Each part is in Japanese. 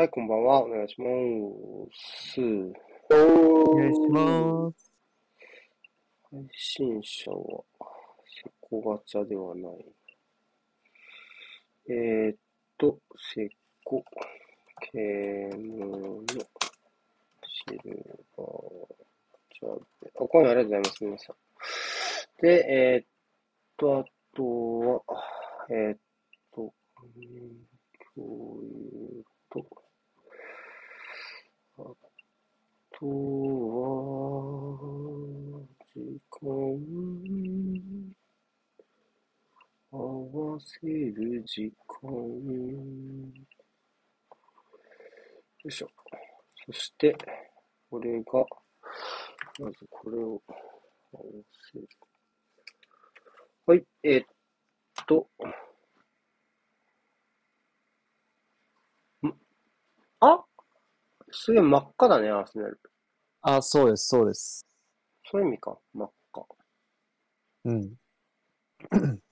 はい、こんばんは。お願いします。お願いします。配信者は、セコガチャではない。えーっと、セコ、ケムの、シルバーチャで、あ、今夜ありがとうございます、皆さん。で、えーっと、あとは、えーっと、うん共有と、あとは、時間、合わせる時間。よいしょ。そして、これが、まずこれを合わせる。はい、えーっと、ん？あ？すげえ真っ赤だね、アーセナル。あ、そうです、そうです。そういう意味か、真っ赤。うん。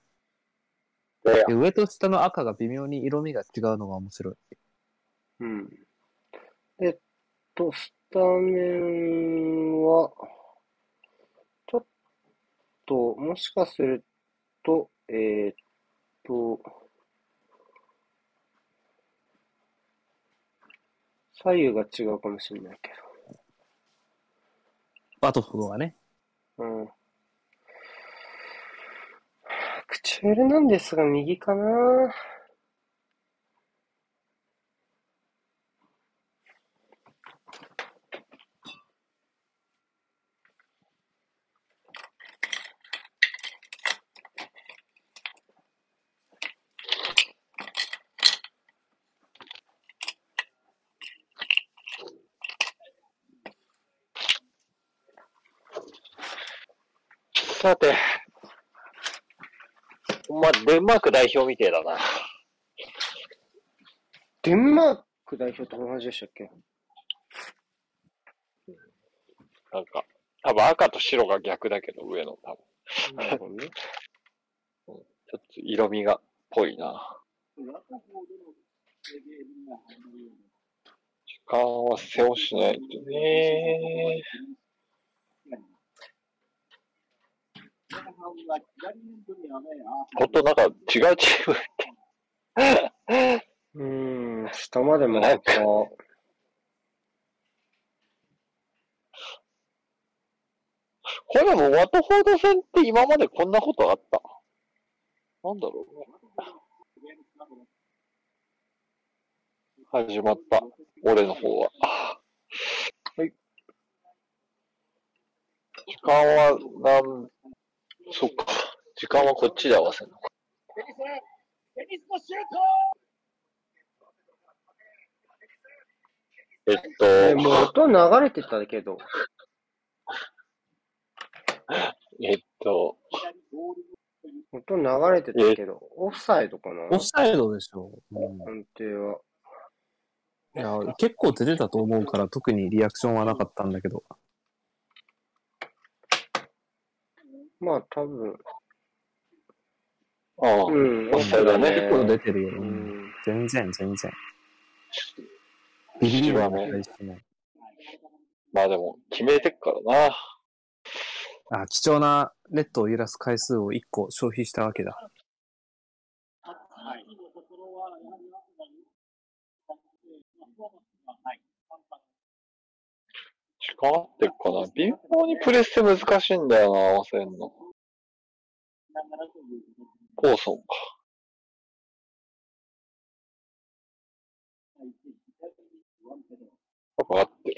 上と下の赤が微妙に色味が違うのが面白い。うん。えっと、スタメンは、ちょっと、もしかすると、えーっと、左右が違うかもしれないけバトフがね。うん。クチュールなんですが、右かなさて、ほんま、デンマーク代表みてえだな。デンマーク代表と同じでしたっけ？なんか、多分赤と白が逆だけど、上の多分。なるほどね。ちょっと色味が、ぽいな。時間は背負しないとね。ほんとなんか違うチームうーん、下まで真っ赤。これでもワトフォード戦って今までこんなことあったなんだろうね。始まった。俺の方は。はい。時間は、なん、そっか。時間はこっちで合わせるのか。えっえ、と、もう音流れてたけど。えっと、音流れてたけど、オフサイドかな？オフサイドでしょ。うん、判定は。いや、結構出てたと思うから特にリアクションはなかったんだけど。まあ多分、ああ、うん、オフサイドだね結構出てるよ。ううんん。全然、全然。ビビりはないしない。まあでも、決めてっからな。あ、貴重なネットを揺らす回数を1個消費したわけだ。時間合ってるかな微妙にプレスって難しいんだよな、合わせんの。ポーソンか。やっぱ合ってる。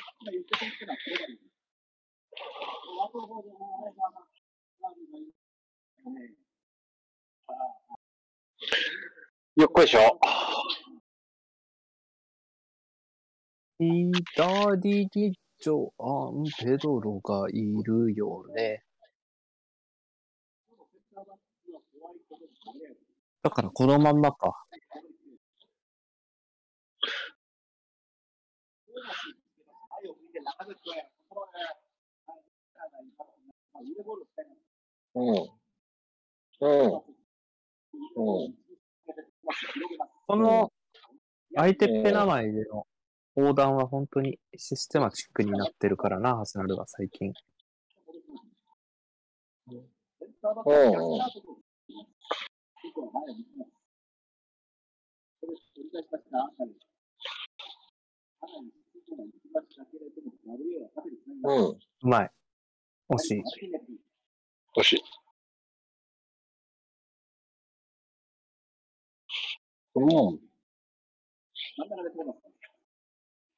よっこいしょ。左にジョアン・ペドロがいるよね。だからこのまんまか。うん。うん。うん。この相手っぺ名前での横断は本当にシステマチックになってるからな、アーセナルが最近。うんうん。うん。うまい。惜しい。惜しい。うん。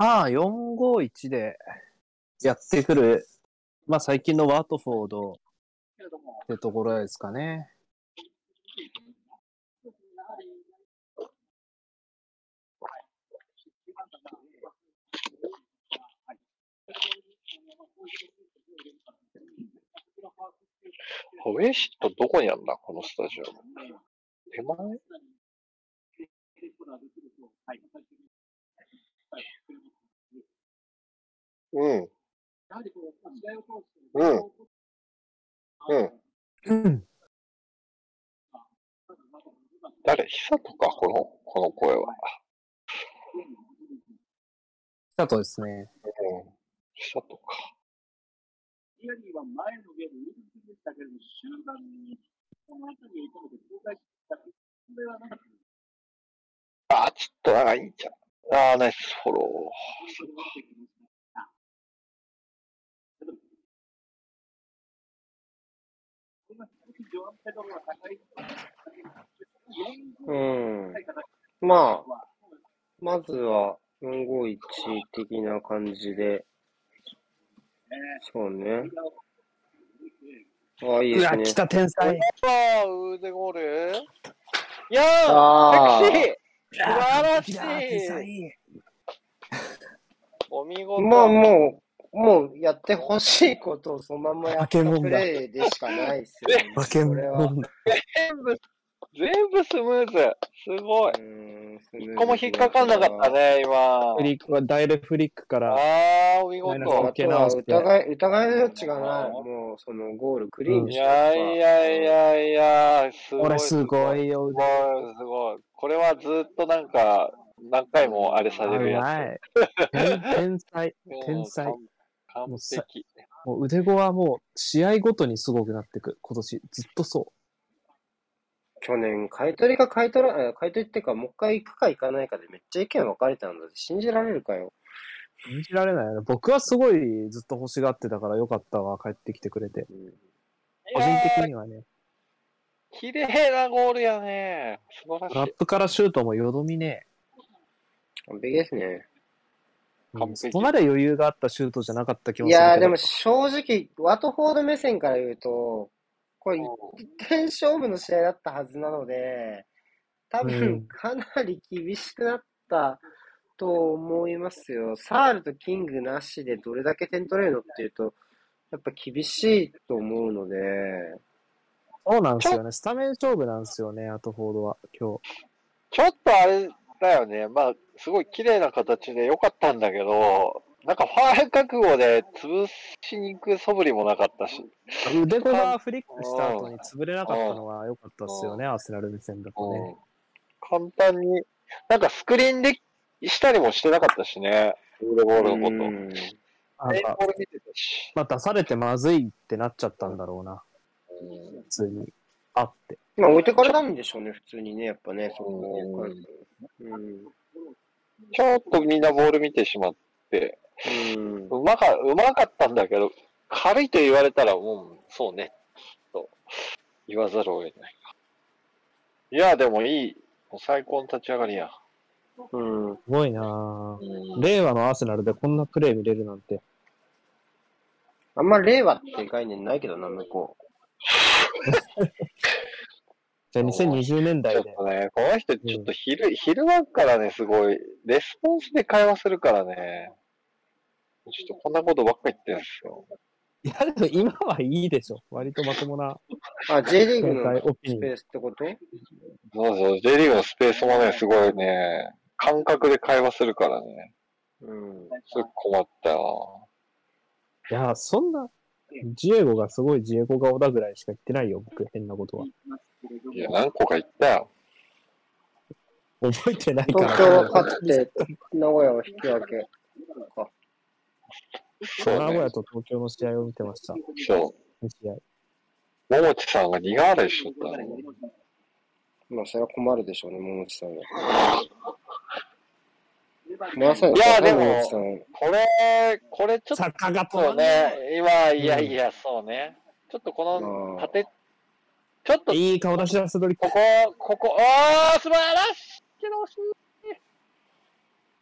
ああ、451でやってくる、まあ最近のワートフォードってところですかね。ウェイシットどこにあんだ？このスタジアム。手前？うん。うん。うん。うん。誰？久とか？この、この声は。だとですね。うん。久とか。あ、ちょっと長いんじゃん。あー、ナイスフォロうん。まあ、まずは451的な感じで。そうね。ああ、いいうでわ、すね。来た天才。ー。あー、腕ゴールいやーあセクシー素晴らしい才。お見事。まあもう、もうやってほしいことをそのままやった化け物だプレーでしかないですよ、ね。化け。物。全部、全部スムーズ。すごい。一個も引っかかんなかった。ね、今フ。リックはダイレフリックから、あー、お見事。疑い、疑いの余地がない。もうそのゴールクリーンにいやいやいやいや、すごい。俺すごいよす。ごい、すごい。これはずっとなんか、何回もあれされるやはい。天天才。つ。天才うん。完完璧。もう腕子はもう試合ごとにすごくなってく。今年ずっとそ去年、買い取りか買い取ら、え買い取りっていうか、もう一回行くか行かないかでめっちゃ意見分かれたんだって信じられるかよ。う。信じられないよね。僕はすごいずっと欲しがってたからよかったわ。帰ってきてくれて。うん個人的にはね。綺麗なゴールやね。素晴らしい。ラップからシュートもよどみね完璧ですね。え。うんそこまで余裕があったシュートじゃなかった気もいするけど。やー、でも正直、ワトフォード目線から言うと、これ一点勝負の試合だったはずなので、多う分んかなり厳しくなったと思いますよ。サールとキングなしでどれだけ点取れるのっていうと、やっぱ厳しいと思うので、そうなんですよね。スタメン勝負なんですよね、アトフォードは、今ちょっとあれだよね。まあ、すごい綺麗な形で良かったんだけど、なんかファール覚悟で潰しに行く素振りもなかったし。日。腕子がフリックした後に潰れなかったのは良かったですよね、アーセナル目線だとね。簡単に、なんかスクリーンでしたりもしてなかったしね。ウールボールのこと。まあ、出されてまずいってなっちゃったんだろうな、うん普通に。あって。まあ置いてかれたんでしょうね、普通にね、やっぱね、そこうんうん。ちょっとみんなボール見てしまって、うん。うまか、うまかったんだけど、軽いと言われたら、もう、そうね、と言わざるを得ないか。いや、でもいい。もう最高の立ち上がりや。うん。すごいなぁうん令和のアーセナルでこんなプレー見れるなんて。あんま令和って概念ないけどな、向こ じゃあ2020年ちょ代で。っとね、この人ちょっと昼、昼間からね、すごい、レスポンスで会話するからね、ちょっとこんなことばっか言ってるんですよ。いや、でも今はいいでしょ。割とまともなあ、J リーグの。スペースってこと？そうそう、J リーグのスペースもね、すごいね、感覚で会話するからね、うん。すごい困ったよいや、そんな、ジエゴがすごいジエゴ顔だぐらいしか言ってないよ、僕、変なことは。な。いや、何個か言ったよ。覚えてないから。東京は勝って、名古屋は引き分け。か。そうね名古屋。と東京の試合を見てました。そ2試合。う。桃地さんが苦笑いしとったね。まあ、それは困るでしょうね、桃地さんは。まさに、いやでも。これ、これちょっ坂がとね、今、いやいや、そうね。ちょっとこのうん縦、ちょっと、いい顔出しだ、セドリックこ。こ、ここ、あー、素晴らしいけど惜しい。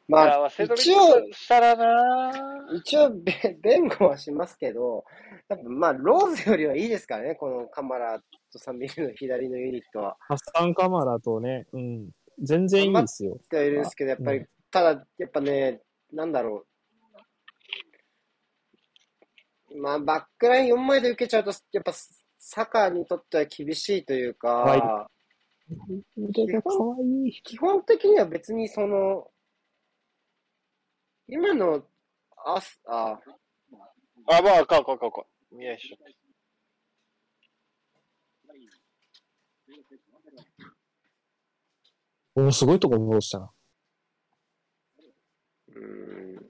まあ、一応、したらな一応べ、弁護はしますけど、やっぱまあ、ローズよりはいいですからね、このカマラとサンビルの左のユニットは。ハッサンカマラとね、うん。全然いいですよ。ってはいるんですけど、やっぱり、うただ、やっぱね、なんだろう。まあ、バックライン4枚で受けちゃうと、やっぱ、サッカーにとっては厳しいというはいか、腕が可愛い。基本的には別にその、今の、あす、あ、あ、まあ、あかんあかんあかんあかん。見合いしちゃった。おーすごいとこ戻したな。うーん。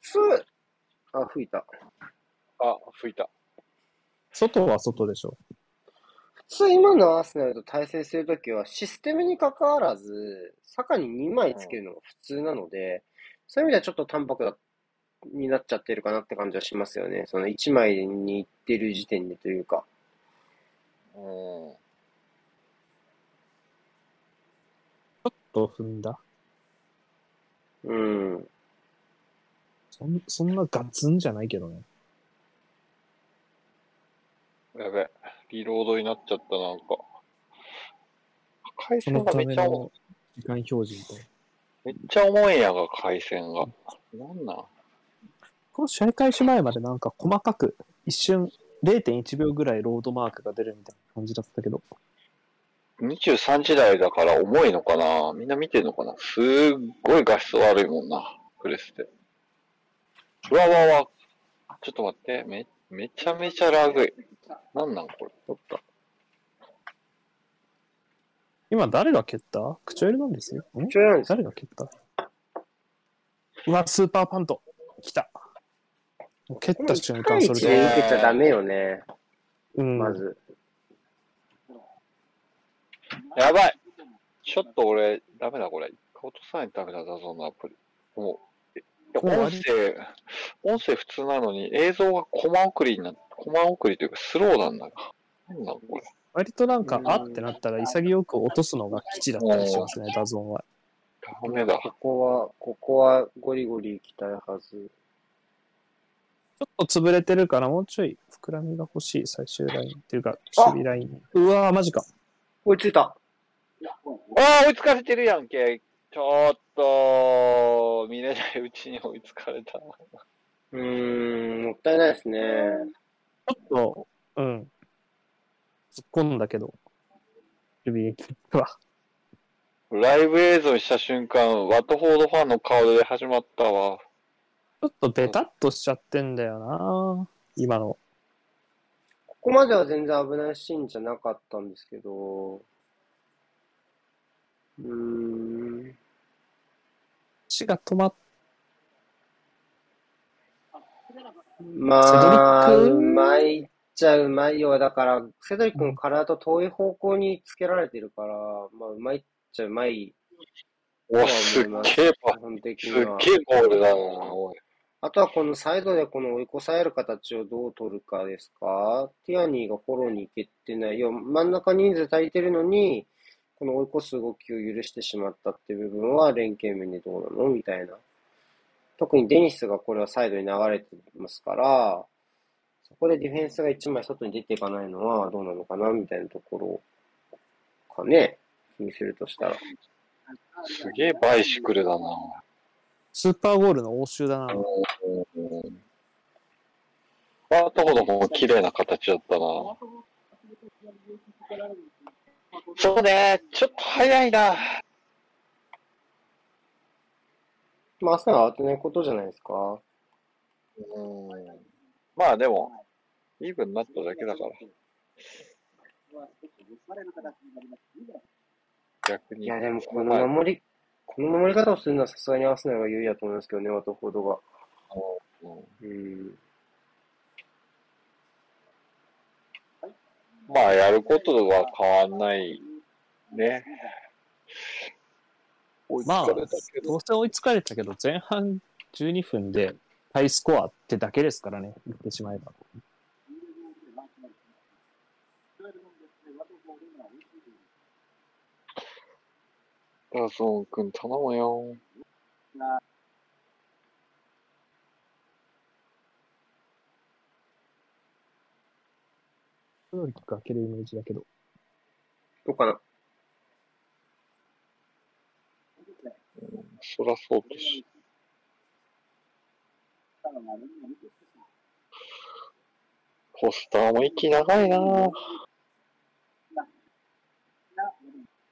普通、あ、吹いた。あ、吹いた。外は外でしょ。普通今のアーセナルと対戦するときはシステムに関わらず、坂に2枚つけるのが普通なので、そういう意味ではちょっと淡白だになっちゃってるかなって感じはしますよね。その1枚にいってる時点でというか。うん。ちょっと踏んだ。うん。そんそんなガツンじゃないけどね。やべ。リロードになっちゃった、なんか。回線がめっちゃ、めの時間表示と。めっちゃ重いんやが、回線が。なんなん？この試合開始前までなんか細かく一瞬0.1秒ぐらいロードマークが出るみたいな感じだったけど。23時台だから重いのかな？みんな見てんのかな？すっごい画質悪いもんな、プレステ。うわうわうわ。ちょっと待って、め、めちゃめちゃラグい。なんなんこれ？おっと。今誰が蹴った？口エルなんですよ。ん？ちょいなんです誰が蹴った？うわ、スーパーパント。来た。もう蹴った瞬間、それ1でで。受けちゃダメよね。うん。まず。やばいちょっと俺、ダメだこれ。落とさないとダメだ、 DAZN のアプリ。も音声、音声普通なのに映像がコマ送りになって、コマ送りというかスローなんだな。なんなんこれ。割となんかう、んあってなったら潔く落とすのが吉だったりしますね、 DAZN は。ダメだ。ここは、ここはゴリゴリ行きたいはず。ちょっと潰れてるから、もうちょい膨らみが欲しい、最終ラインっていうか、守備ラインに。うわー、マジか。追いついた。ああ、追いつかれてるやんけ。ちょっと、見れないうちに追いつかれた。うーん、もったいないですね。ちょっと、うん。突っ込んだけど、守備キックは。ライブ映像にした瞬間、ワットフォードファンの顔で始まったわ。ちょっとベタっとしちゃってんだよな今の。ここまでは全然危ないシーンじゃなかったんですけど、うーん、足が止まっ、まあ、セドリック？うまいっちゃうまいよ。だから、セドリックの体と遠い方向につけられてるから、まあ、うまいっちゃうまい。お、すっげえパ基本的すっ。げえゴールだな、おい。あとはこのサイドでこの追い越される形をどう取るかですか？ティアニーがフォローに行けてない。いや、真ん中人数足りてるのに、この追い越す動きを許してしまったっていう部分は連携面でどうなの？みたいな。特にデニスがこれはサイドに流れてますから、そこでディフェンスが1枚外に出ていかないのはどうなのかなみたいなところかね。気にするとしたら。すげえバイシクルだな。スーパーゴールの応酬だな。うん。バートほども綺麗な形だったな。そうね、ちょっと早いな。まあ、朝は慌てないことじゃないですか。うん。まあでも、イーブンになっただけだから。逆に。いや、でもこの守り、この守り方をするのはさすがにアーセナルが有利だと思いますけどね、ワトフォードが。うんうん。まあ、やることは変わんないね。まあどどうせ追いつかれたけど、前半12分でハイスコアってだけですからね、言ってしまえば。ダゾーン君頼むよ。ロリック開けるイメージだけど。どうかな。そらそうとし。ポスターも息長いなぁ。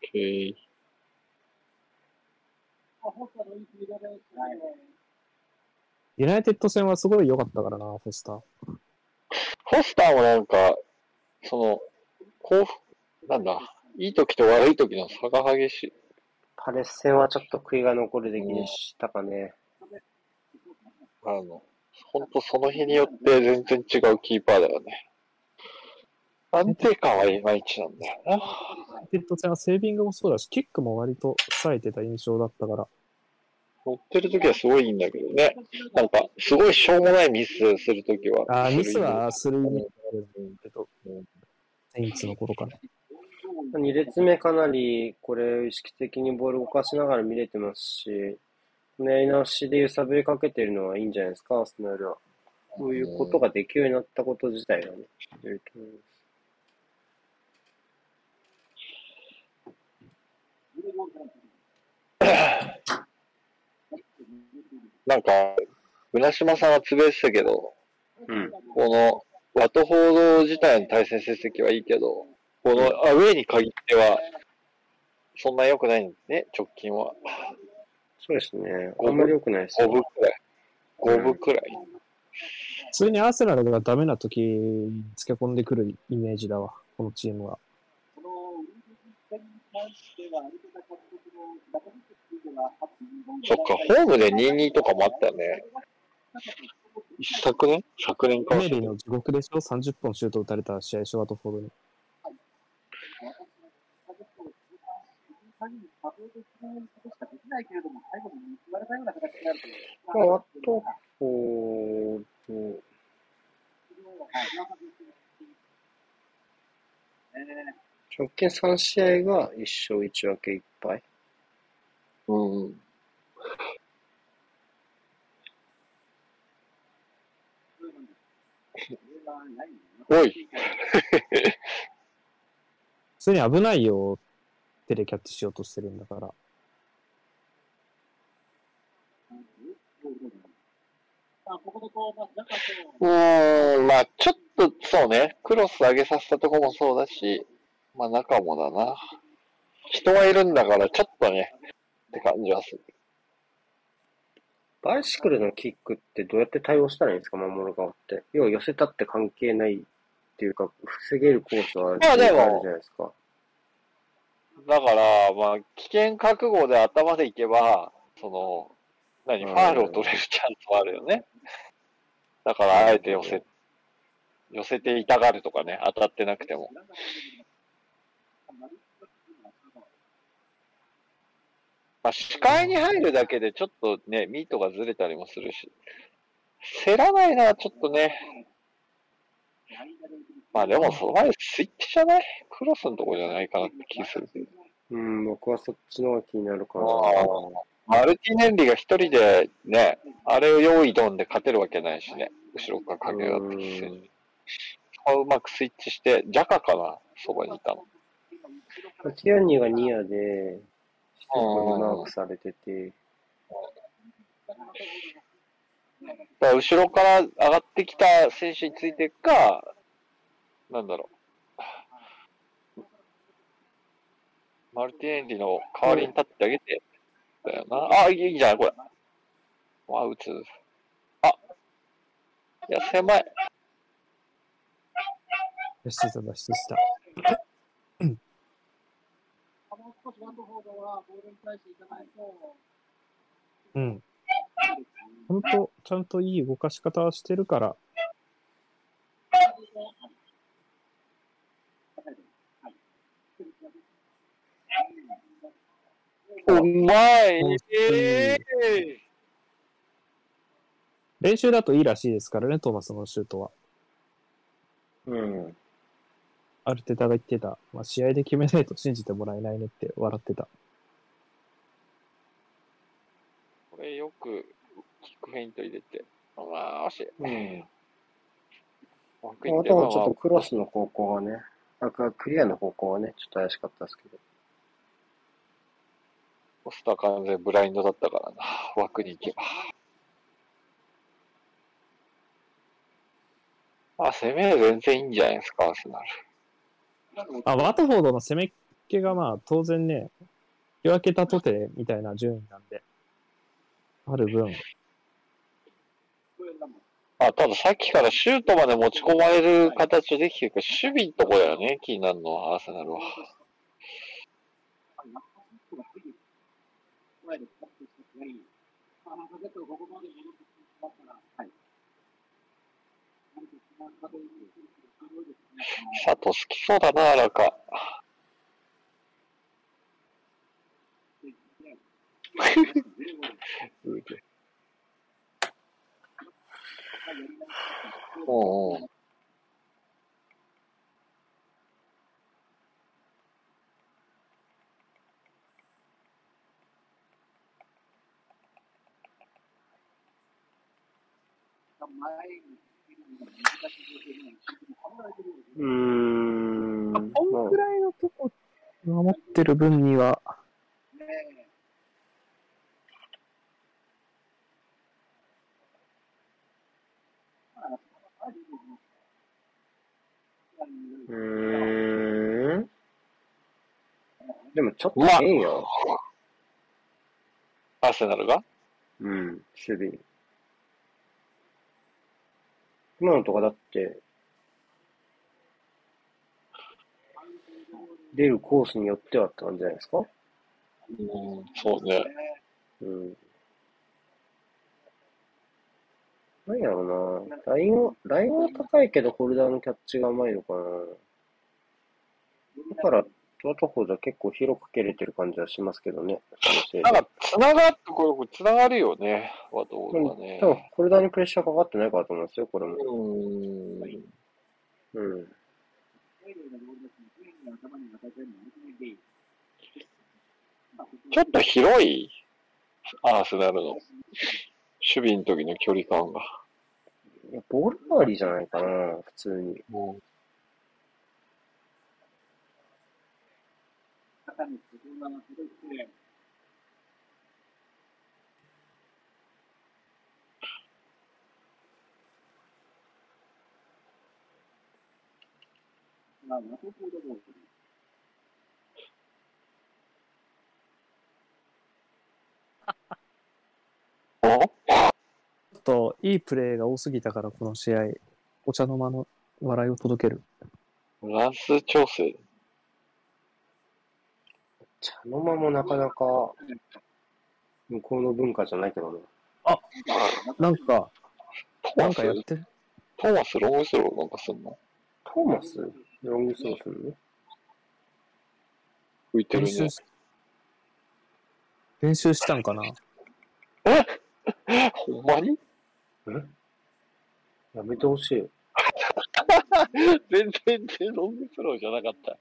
OK。ユナイテッド戦はすごい良かったからな、フォスター。ポスターもなんか、その、幸福、なんだ、いい時と悪い時の差が激しい。パレス戦はちょっと悔いが残る出来でしたかね。あの、ほんとその日によって全然違うキーパーだよね。安定感はいまいちなんだよな。ユナイテッド戦はセービングもそうだし、キックも割と冴えてた印象だったから。乗ってる時はすごいいいんだけどね。なんか、すごいしょうもないミスする時は。あーミスはするイメージがあるんだけど、セインツの頃かな。2列目かなりこれ意識的にボール動かしながら見れてますし、やり直しで揺さぶりかけてるのはいいんじゃないですか、アーセナルは。そういうことができるようになったこと自体がね、いると思います。なんか、船島さんはつぶやいてたけど、うん。この、ワトフォード自体の対戦成績はいいけど、このアウェイに限っては、そんな良くないんですね、直近は。そうですね。あんまり良くないです5よ。分くらい。5分くらい。普通にアーセナルがダメな時につけ込んでくるイメージだわ、このチームは。そっか、ホームで2-2とかもあったよね。一昨年？昨年かメリーの地獄でしょ ?30 本シュート打たれた試合、ショワトフォードに。まあ、ワトフォード、直近3試合が1勝1分け1敗。うん。おい。普通に危ないよ、手でキャッチしようとしてるんだから。うーん、まあちょっとそうね、クロス上げさせたとこもそうだし、まあ中もだな。人はいるんだからちょっとね、って感じはする。バイシクルのキックってどうやって対応したらいいんですか、守る側って。要は寄せたって関係ないっていうか、防げるコースはまあるじゃないですか。だから、まあ危険覚悟で頭でいけば、その、何、うんファールを取れるチャンスはあるよね。だからあえて寄せ、寄せて痛がるとかね、当たってなくても。まあ、視界に入るだけでちょっとね、ミートがずれたりもするし、競らないのはちょっとね、まあでもその前スイッチじゃない？クロスのとこじゃないかなって気する。うん、僕はそっちの方が気になるかな。マルティネンリが一人でね、あれを用意ドンで勝てるわけないしね、後ろから影がってきてうまくスイッチして、ジャカかなそばにいたの。ティアニーがニアで、シェコにマークされてて、だから後ろから上がってきた選手についていくか、なんだろう。マルティネンリの代わりに立ってあげて、だよな。あ、いいいいじゃん、これ。あ、打つ。あ、いや、狭い。出してた、出してた。うん。本当ちゃんといい動かし方してるから、うまいうんえ練習だといいらしいですからね、トーマスのシュートは。うん。アルテタが言ってた。まあ、試合で決めないと信じてもらえないねって笑ってた。これよくキックフェイント入れて。まあ、惜しい。うん。枠にあとはちょっとクロスの方向がね、あククリアの方向はね、ちょっと怪しかったですけど。ポスター完全ブラインドだったからな。枠に行けば。あ、攻め全然いいんじゃないですか、アーセナル。あ、ワトフォードの攻めっ気がまあ当然ね、引き分けたとてみたいな順位なんで、ある分、あ、たださっきからシュートまで持ち込まれる形できてるか、守備のとこだよね、気になるのは、アーセナルは。佐藤好きそうだな、なんか。お うおううーん。まあ、こんぐらいのとこ守ってる分には、うーん。でもちょっとまあ変よ。アーセナルが？うん、守備。今のとかだって、出るコースによってはって感じじゃないですか？うん、そうね。うん。なんやろうな。ラインを、ラインは高いけど、ホルダーのキャッチが甘いのかな。だから、トワトフォードは結構広く蹴れてる感じはしますけどね。なんか、つながって、これ、つながるよね、ワトボールはね。多分、ホルダーにプレッシャーかかってないからと思いますよ、これも。うん。うん。ちょっと広いアーセナルの守備の時の距離感が。いやボール周りじゃないかな、普通に。おちょっといいプレーが多すぎたから、この試合、お茶の間の笑いを届ける。乱数調整。茶の間もなかなか、向こうの文化じゃないけどね。なんか、なんかやってる？トーマス？ロングスローなんかすんの？トーマス？ロングスローするの浮いてるね。練習し、練習したんかな？ほんまに？やめてほしい。全然全ロングスローじゃなかった。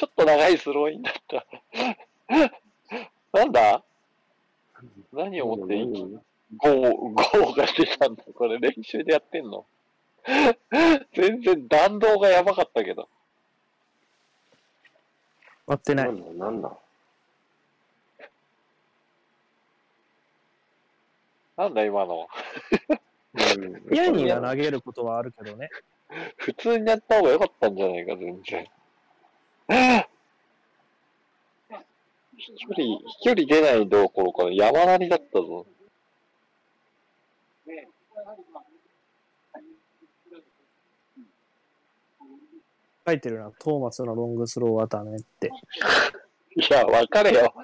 ちょっと長いスローインだった。なんだ？何を持っていいうんゴー、ゴーが出たんだ。これ練習でやってんの？全然弾道がやばかったけど。割ってな。ないんだ、なんだ？なんだ今の？うん。矢には投げることはあるけどね。普通にやった方が良かったんじゃないか、全然。飛距離、飛距離出ないどころか山なりだったぞ。書いてるな、トーマスのロングスローはダメって。いや、わかれよ。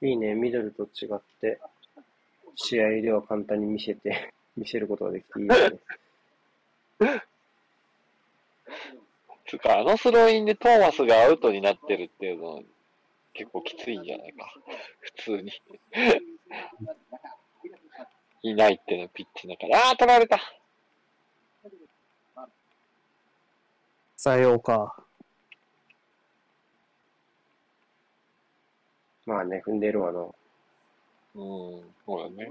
いいね、ミドルと違って、試合では簡単に見せて、見せることができていいですね。つうか、あのスローインでトーマスがアウトになってるっていうの、結構きついんじゃないか。普通に。いないっていうのピッチだから。あー、取られた。さようか。まあね、踏んでるわな。うん、そうだね。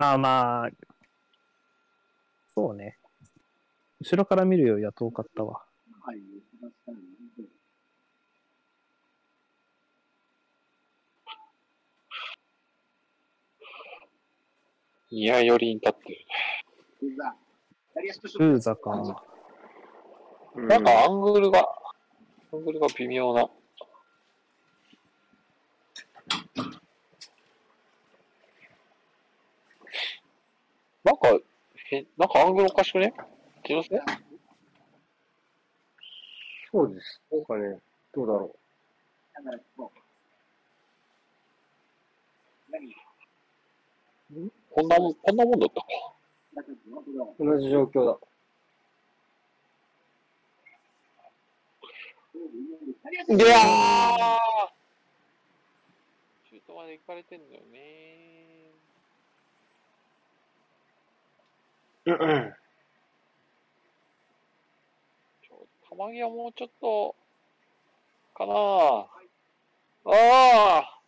ああ、まあ、そうね。後ろから見るよりは遠かったわ。いや、寄りに立ってる。ルーザか。うんなんかアングルが、アングルが微妙な。なんか、へ、なんかアングルおかしくね？気のせい？そうです。なんかね、どうだろこんなもん、こんなもんだったか。う。同じ状況だ。いやーシュートまで行かれてんだよねうんうん。ちょ、玉木はもうちょっと、かなああ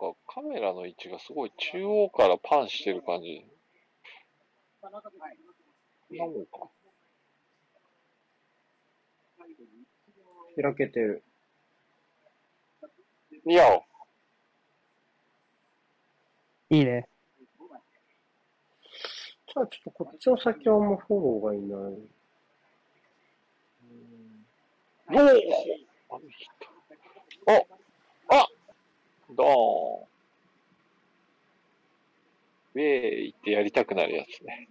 なんかカメラの位置がすごい中央からパンしてる感じ。こんなもんか。開けてる。いや、いいね。じゃあちょっとこっちの先はあんまフォローがいない。おおああドーン。ウェーイってやりたくなるやつね。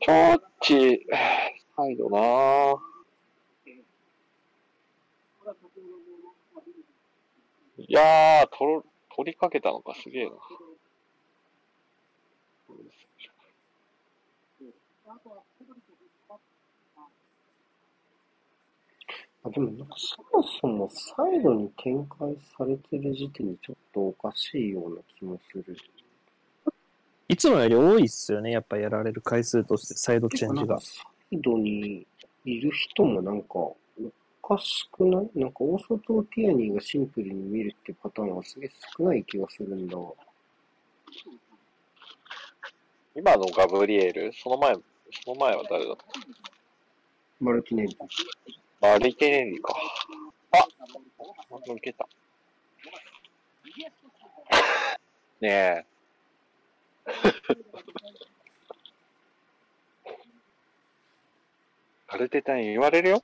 ちょっち、サイドなぁ。いやー、取、取りかけたのか、すげえな。あ、でもなんかそもそもサイドに展開されてる時点でちょっとおかしいような気もする。いつもより多いっすよね。やっぱやられる回数として、サイドチェンジがなんか。サイドにいる人もなんかおかしくない？なんかオーソとティアニーがシンプルに見るってパターンはすげえ少ない気がするんだわ。今のガブリエル、その前、その前は誰だった？マルティネリ。まあ、歩いてねえんか。あ抜けた。ねえ。カルテタに言われるよ。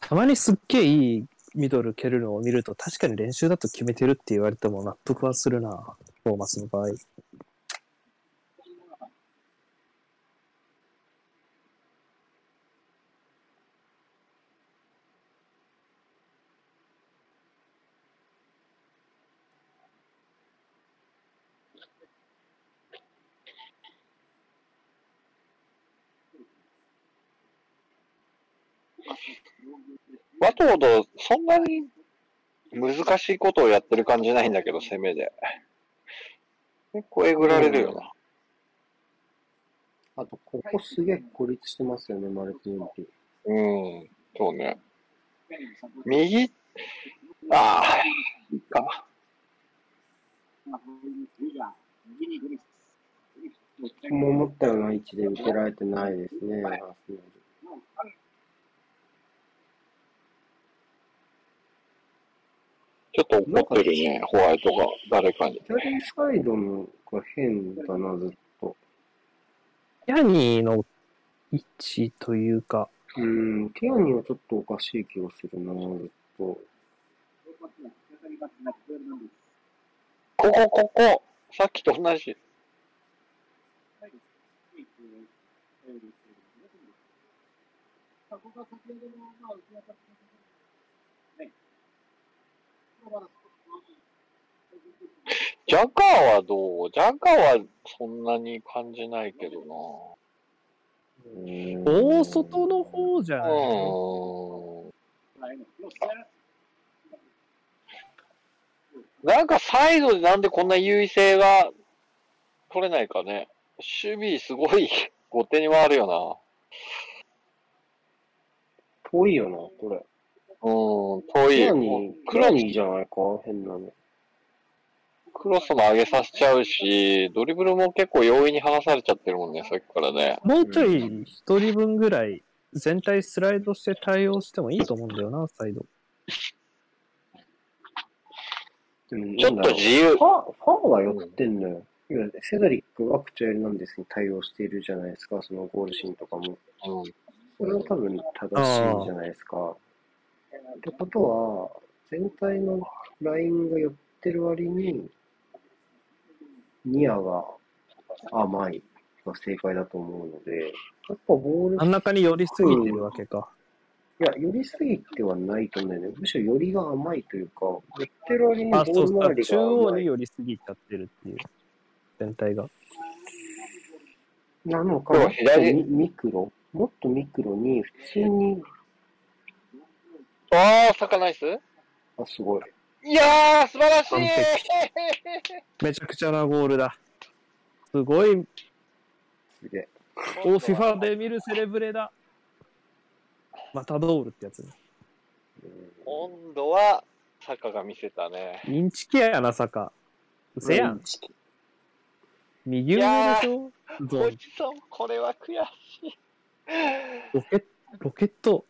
たまにすっげえいいミドル蹴るのを見ると確かに練習だと決めてるって言われても納得はするな。トーマスの場合。ワトード、そんなに難しいことをやってる感じないんだけど、攻めで。結構えぐられるよな。あと、ここすげえ孤立してますよね、マルティンピ。うん、そうね。右、ああ、いいか。もう思ったような位置で受けられてないですね、アーセナルちょっと怒ってるね、ホワイトが、誰かに。左サイドのが変だな、ずっと。ヤニーの位置というか、うん、ティアニはちょっとおかしい気がするな、ずっと。ここ、ここ、さっきと同じ。ジャカーはどう？ジャカーはそんなに感じないけど大外の方じゃな。ない、うん。なんかサイドでなんでこんな優位性が取れないかね。守備すごい後手に回るよ遠いよな、これ。な。うん、遠い。ティアニ、クロクラニーじゃないか？変なの。クロスも上げさせちゃうし、ドリブルも結構容易に離されちゃってるもんね、さっきからね。もうちょい一人分ぐらい全体スライドして対応してもいいと思うんだよな、サイド。でもちょっと自由フ。ァー、ファーは寄ってんのよ。いやセドリックがアクチュエルなんですに対応しているじゃないですか、そのゴールシーンとかも。うんそれは多分正しいじゃないですか。ってことは、全体のラインが寄ってる割に、ニアが甘いが正解だと思うので、やっぱボール、真ん中に寄りすぎてるわけか。いや、寄りすぎてはないと思うんだよね。むしろ寄りが甘いというか、寄ってる割にボあ、そうそう。ール周り中が甘い央に寄りすぎちゃってるっていう。全体が。なのか、でもっミクロもっとミクロに普通に、ああ、サカナイス？あ、すごい。いやー、素晴らしい完めちゃくちゃなゴールだ。すごい、すげえ。オーフィファで見るセレブレだ。マタドールってやつね。今度は、サカが見せたね。インチキやな、サカ。うせやん。右上でしょ？ゾーンおじさん、これは悔しい。ロケロケット、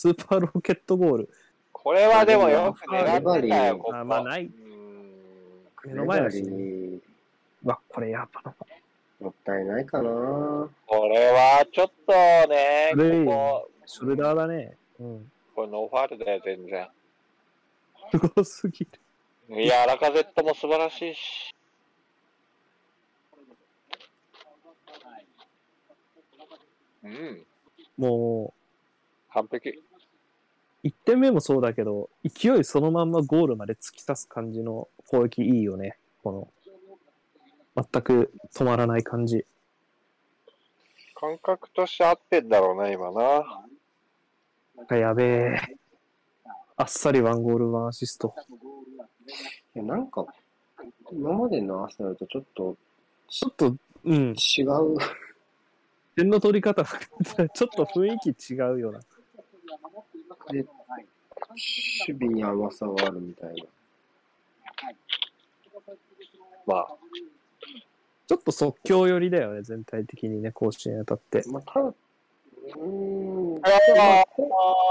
スーパーロケットゴール。これはでもよく狙ってたよ、あここ。あまあないうん目の前だし、ね。わ、これやばな。もったいないかな。これはちょっとね、これここ、ショルダーだね。うん。これノーファールだよ、全然。すごすぎる。いや、ラカゼットも素晴らしいし。うん、も完璧。う、1点目もそうだけど、勢いそのまんまゴールまで突き刺す感じの攻撃いいよね。この、全く止まらない感じ。感覚として合ってんだろうね、今な。なんかやべえ。あっさりワンゴールワンアシスト。いや、なんか、今までのアーセナルとちょっとちょっと、うん、違う。点の取り方がちょっと雰囲気違うよな。で、守備に甘さがあるみたいな。まあ、ちょっと即興寄りだよね、全体的にね、甲子園当たって。まあ、ただ、うーん、あーまあこ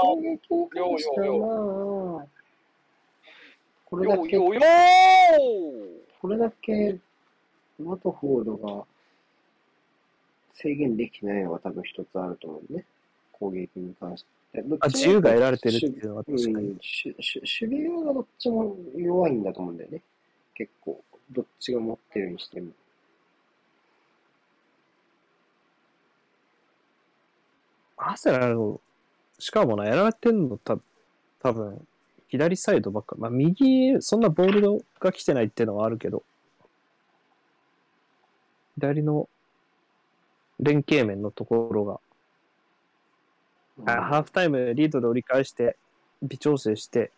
攻撃に関してはまあ、これだけ、これだけ、ワトフォードが制限できてないのが多分一つあると思うね。攻撃に関して。あ、自由が得られてるっていうのは確かに。守備がどっちも弱いんだと思うんだよね。結構。どっちが持ってるにしても。アーセナル、しかもな、やられてんのた、多分左サイドばっか。まあ、右、そんなボールが来てないっていうのはあるけど、左の連携面のところが、あハーフタイムリードで折り返して、微調整して、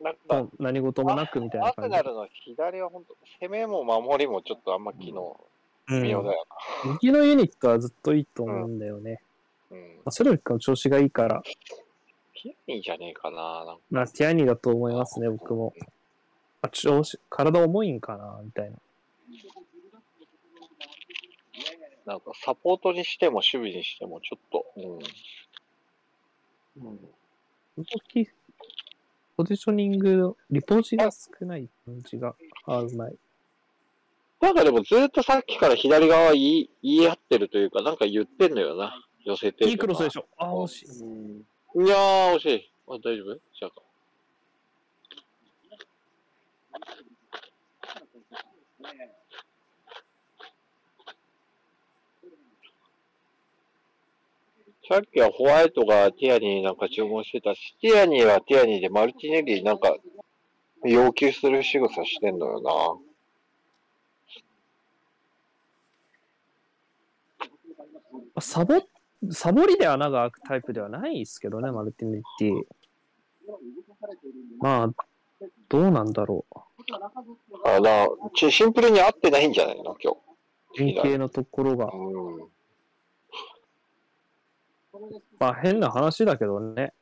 なんまあか、何事もなくみたいなアーセ感じナ。ルの左は本当、攻めも守りもちょっとあんま機能うん微妙だよ右のユニットはずっといいと思うんだよね。な。うん。まあ、セロリックの調子がいいから、ピアニーじゃねえかな。なんかまあ、ティアニーだと思いますね、僕も。。あ調子、体重いんかな、みたいな。なんかサポートにしても守備にしてもちょっと、うん。動き、ポジショニング、リポジが少ない感じが、あ、うまい。なん。かでもずっとさっきから左側言い言い合ってるというか、なん。か言ってん。のよな。寄せてるいいクロスでしょ。ょ。あ、惜しい。いやー、惜しい。あ、大丈夫じゃあか。さっきはホワイトがティアニーなんか注文してたし、ティアニーはティアニーでマルティネリなんか要求する仕草してんのよな。サボ、サボりで穴が開くタイプではないですけどね、マルティネッティ。まあ、どうなんだろう。あなちシンプルに合ってないんじゃないの？今連携のところが。日。うん。まあ変な話だけどね。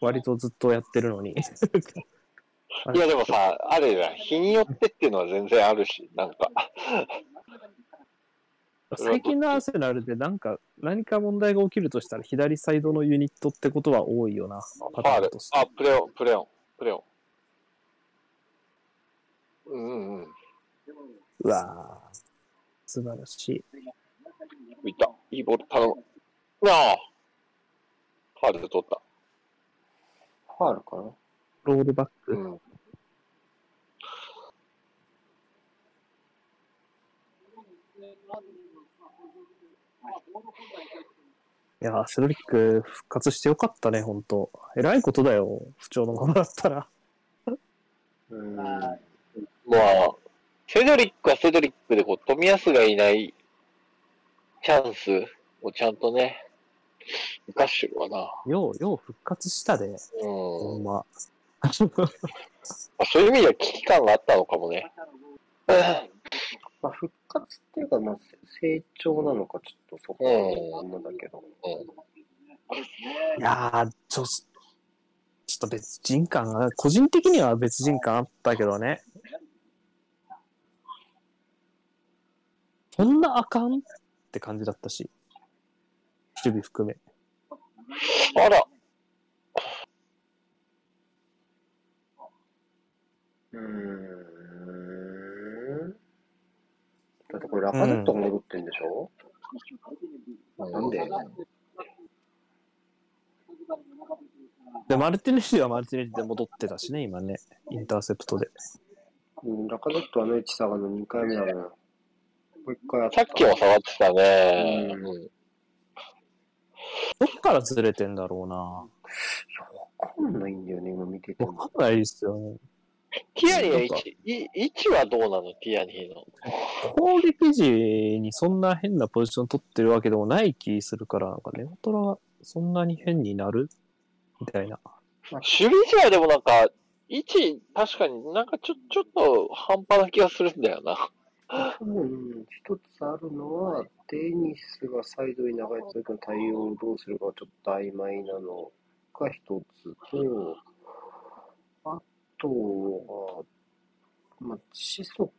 割とずっとやってるのに。いやでもさ、あるじゃん。日によってっていうのは全然あるし、なんか。最近のアーセナルでなんか、何か問題が起きるとしたら左サイドのユニットってことは多いよな。パターンとし。てあ、プレオン、プレオン、プレオン。うんうんうん。うわぁ。素晴らしい。浮いた。いいボール頼む。なあ。ファールで取った。ファールかな？ロールバック。うん。いやー、セドリック復活してよかったね、ほんと。偉いことだよ。不調のままだったら。うん。まあ、セドリックはセドリックでこう、富安がいないチャンスをちゃんとね、生かしてるわな。よう、よう復活したで。うん。ほんま。ま あそういう意味では危機感があったのかもね。まあ、復活っていうか、まあ、成長なのか、ちょっとそこは思うんだけど。いやー、ちょ、ちょっと別人感が、個人的には別人感あったけどね。そんなあかんって感じだったし。守備含め。あら、うーん。だってこれラカゼットが戻ってんでしょ、なんで？で、マルティネリはマルティネリで戻ってたしね、今ね。インターセプトで。うん、ラカゼットあの位置下がるの2回目だな。もう一回。さっきも下がってたね。うんうんどっからずれてんだろうな。わかんないんだよね、今見てても。わかんないですよね。ティアニーの位位置はどうなの？ティアニーの。攻撃時にそんな変なポジション取ってるわけでもない気するから、なんかネオトラそんなに変になる？みたいな。守備時はでもなんか、位置、確かになんかちょ、ちょっと半端な気がするんだよな。多分、一つあるのは、デニスがサイドに流れた時の対応をどうするかちょっと曖昧なのが一つと、あとは、まあ、シソ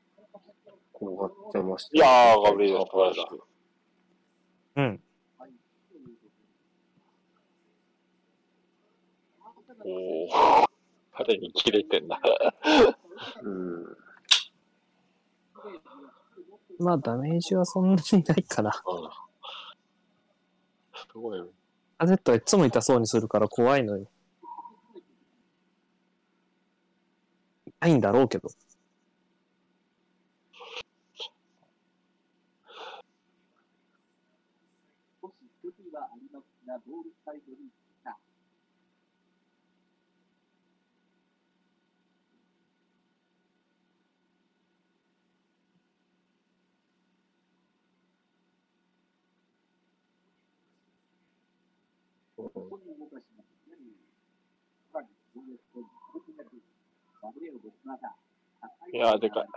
コが邪魔していやー、ガブリエル素晴らしい。うん。おー。彼に切れてんな。うん。まあダメージはそんなにないかな。うん。すごい。アゼットはいつも痛そうにするから怖いのよ。痛いんだろうけど。少し距離はありますが、ボールサイドに来た。ここに動かします。さらに、ボールを軽くなる。ダブルを僕また。いやーでかい。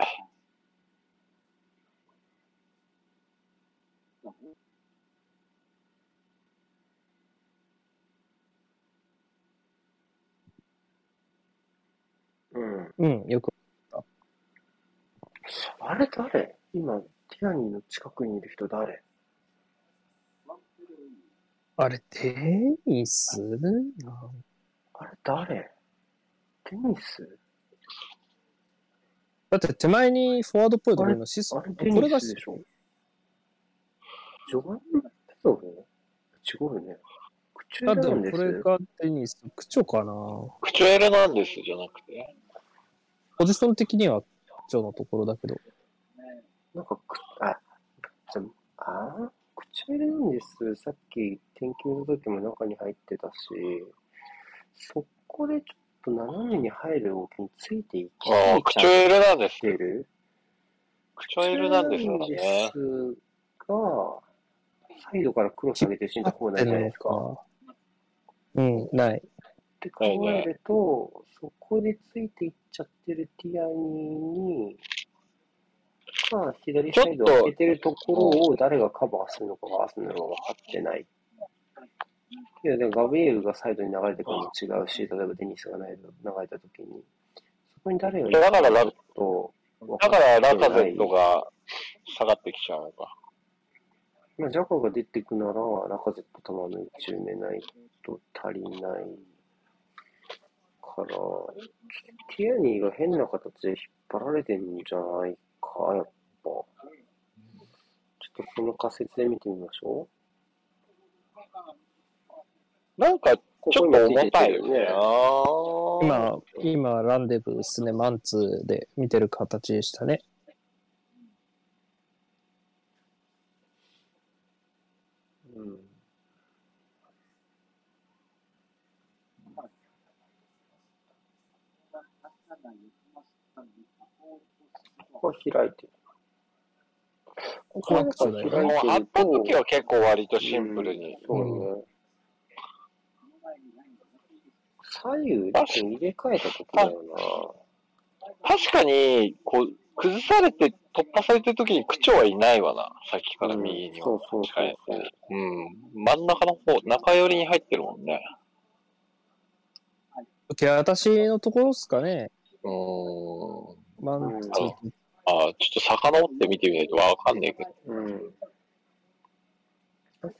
うん。うん、よく。あれ誰？今、ティアニーの近くにいる人誰？あれ、テニス？あれ誰？テニス？だって手前にフォワードっぽいところのシスあれテこれがニスでしょ？ジョバンニ・ペド？ロ違うよね。口あ、でもなんです。これがテニス。区長かな。クチュエルなんですじゃなくて。ポジション的には区長のところだけど。なんかく、あ、じゃあー、口エルなんです。さっき天気の時も中に入ってたし、そこでちょっと斜めに入る動きについていきすああ、ぎちゃっクチュエルなんです。てる。クチュエルなんですなんからね。ですが、サイドからクロス上げて死んだ方ないじゃないですか。うん、ない。って考えると、そこでついていっちゃってるティアニーに、まあ、左サイドを開けてるところを誰がカバーするのかが、するのか分かってない。いや、でもガブリエルがサイドに流れてくるのも違うし、例えばデニスが流れたときに、そこに誰がいるだからラと、だからラカゼットが下がってきちゃうのか。まあ、ジャカが出てくなら、ラカゼット玉の一埋めないと足りないから、ティアニーが変な形で引っ張られてんじゃないか、やっぱ。ちょっとその仮説で見てみましょなんか、ちょっと重たいよね。今、今、ランデブーですね、マンツーで見てる形でしたね。うん。ここは開いてる。ここは開いてると、もう貼った時は結構割とシンプルに。そうね。左右に入れ替えた時だよ確かに、こう、崩されて突破されてる時に区長はいないわな。さっきかな。ら右には。そうそうそうそう。うん。真ん中の方、中寄りに入ってるもんね。受け渡しのところですかね。うーん。マンツー。ああ、ちょっと遡って見てみないとわかんないけど。うん。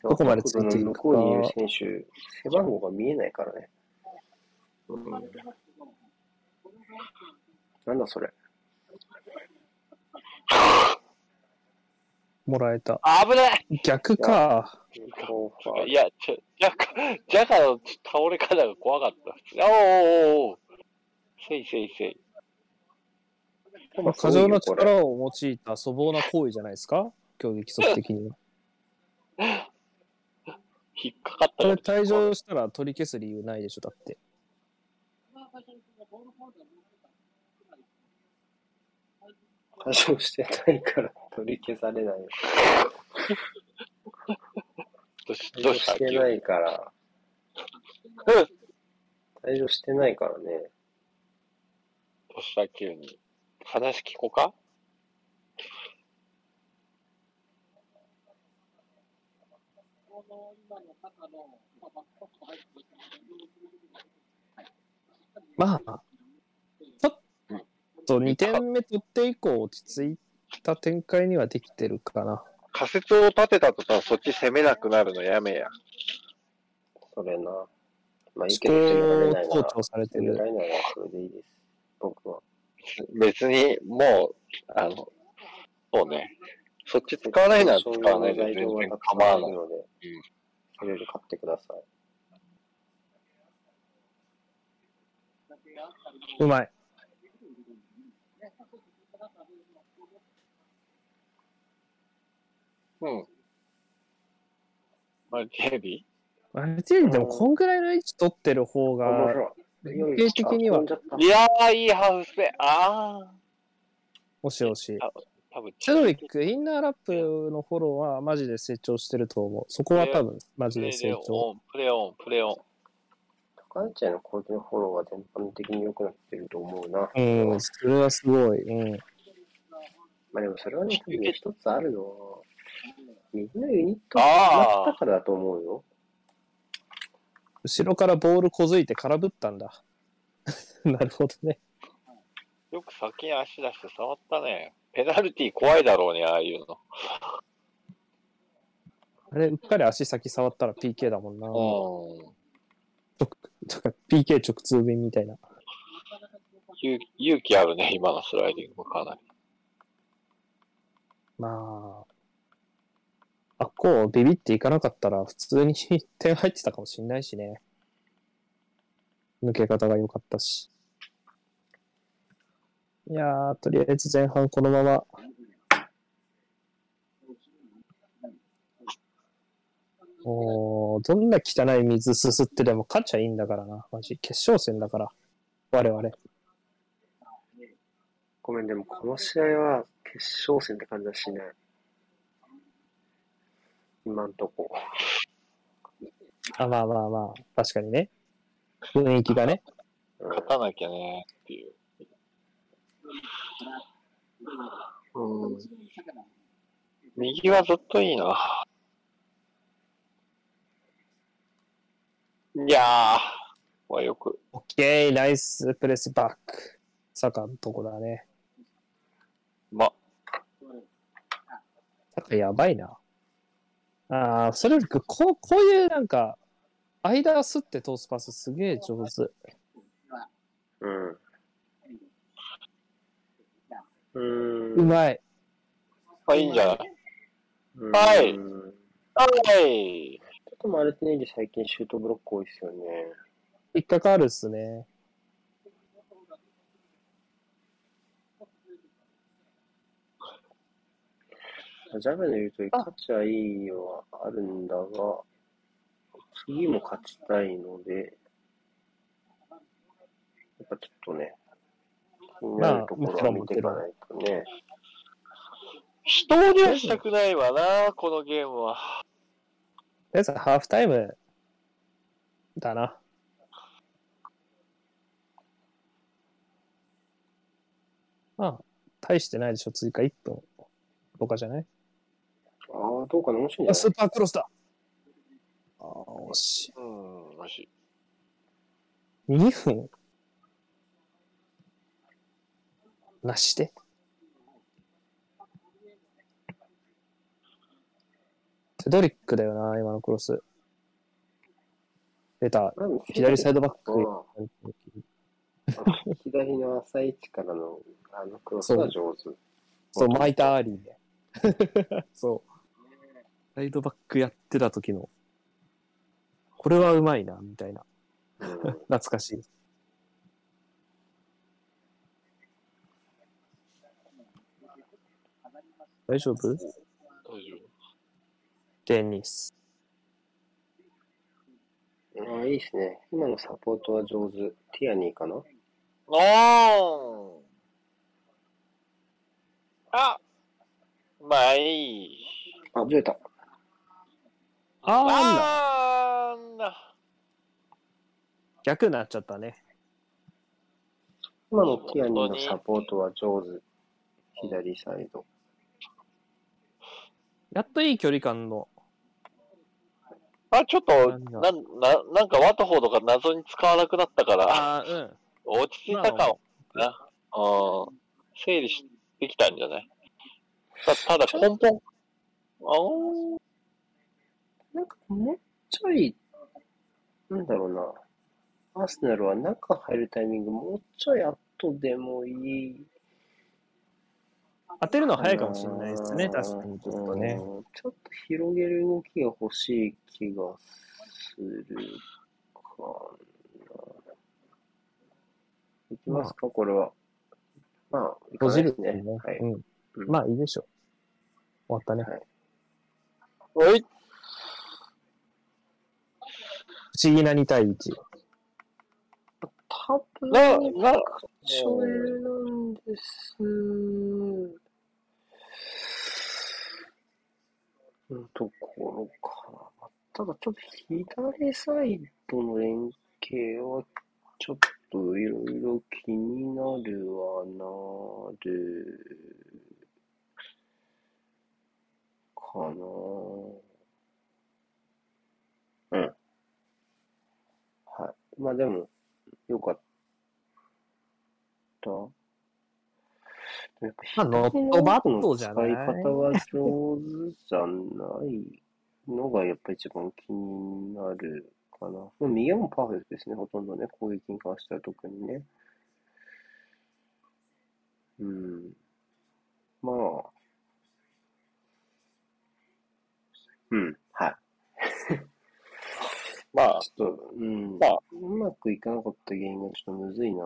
どこまでついていくか向こうにいる選手、背番号が見えないからね。うん。なんだそれ。もらえた。危ない逆か。いや、ちょ、ジャカ、ジャカの倒れ方が怖かった。おーおーおーせいせいせい。まあ、過剰な力を用いた粗暴な行為じゃないですか？競技規則的には。引っかかったこれら退場したら取り消す理由ないでしょ、だって。退場してないから取り消されないよ。どうし退場どうしてないから。退場してないからね。どうした？急に。話聞こうか？まあ、ちょっと2点目取って以降落ち着いた展開にはできてるかな。仮説を立てたとさ、そっち攻めなくなるのやめや。それな。まあいい思けど、責められないな考ら。盗聴されてる。責められないならそれでいいです。僕は。別に、もう、あの、そうね。そっち使わないなら使わないで全然構わないので、いろいろ買ってください。うまい。うん。マルチヘビ？マルチヘビでもこんぐらいの位置取ってる方が、白い。典型的にはいやー、いいハウスで。あー。惜しい惜しい。多分チャドウィック、インナーラップのフォローはマジで成長してると思う。そこは多分マジで成長。オン、プレオン、プレオン。高橋ちゃんの攻撃のフォローは全般的に良くなってると思うな。うん、それはすごい。うん。まあでもそれはね、一つあるのは、右のユニットがなったからだと思うよ。後ろからボールこづいて空振ったんだ。なるほどね。よく先に足出して触ったね。ペナルティ怖いだろうね、ああいうの。あれ、うっかり足先触ったら PK だもんな。うん。とか PK 直通便みたいな。勇勇気あるね、今のスライディングもかなり。まあ、っこうビビっていかなかったら普通に点入ってたかもしんないしね。抜け方が良かったし。いやー、とりあえず前半このまま。おーどんな汚い水すすってでも勝っちゃいいんだからな。マジ。決勝戦だから。我々。ごめん、でもこの試合は決勝戦って感じはしない。今んとこ。あ、まあまあまあ。確かにね。雰囲気がね。うん勝たなきゃね、っていう。うん。右はずっといいな。いやー、はよく。オッケー、ナイスプレスバック。サカのとこだね。ま、サカやばいな。ああ、それよりこう、こういうなんか、間すって通すパスすげえ上手。うん。うー。うんまい。あ、いいんじゃない？うんはいちょはい。っとマルティネリ最近シュートブロック多いですよね。引っかかるっすね。ジャブの言うとり勝ちはいいのはあるんだが、次も勝ちたいので、やっぱちょっとね、気になるところは見ていかないとね。人にはしたくないわな、このゲームは。とりあえずハーフタイムだな。まあ、大してないでしょ、追加1分とかじゃない？ああ、どうかな、面白いんあ、じゃスーパークロスだああ、惜しうん、マジ。い。2分？なしで？セドリックだよな、今のクロス。出た。左サイドバック。左の浅い位置からのあのクロスは上手。そう、巻いたアーリーで。そう。サイドバックやってた時の、これはうまいな、みたいな。うん懐かしい。大丈夫？大丈デニス。ああ、いいですね。今のサポートは上手。ティアニーかな？夫。おーあまあいい。あ、ずれた。あーなんだ。あーんだ。逆になっちゃったね。今のティアニーのサポートは上手。左サイド。やっといい距離感の。あ、ちょっと、なんだな、な、なんかワトフォードが謎に使わなくなったから、ああ、うん。落ち着いたかもな。うん。整理してきたんじゃない？たただ根本、あーなんかもうちょい、なんだろうな。アーセナルは中入るタイミングもうちょい後でもいい。当てるのは早いかもしれないですね、確かにちょっとね。うんちょっと広げる動きが欲しい気がするかな。いきますか、これは。まあ、いかないですね。るね。はい。うん。うんまあいいでしょう。終わったね。はいおい不思議な2対1。多分、な、な、それなんです。のところかな。ただちょっと左サイドの連携はちょっといろいろ気になるはなるかな。うん。はい。まあでも、よかった。やっぱまあノットバットじゃない使い方が上手じゃないのがやっぱ一番気になるかな。もう右はもうパーフェクトですね、ほとんどね。攻撃に関しては特にね。うん。まあ。うん、はい。まあ、ちょっと、うん。まあうまくいかなかった原因がちょっとむずいな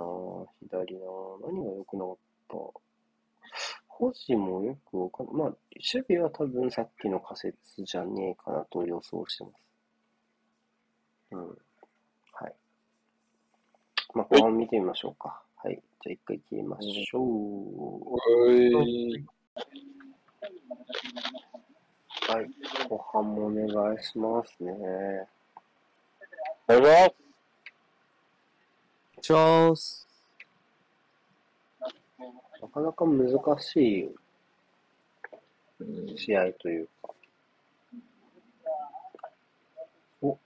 左な何が良くなかった保持もよくわかんない。まあ、守備は多分さっきの仮説じゃねえかなと予想してます。うん。はい。まあ、後半見てみましょうか。はい。じゃあ一回切りましょう。おい。はい。後半もお願いしますね。おはようございチョース。なかなか難しい。試合というか。お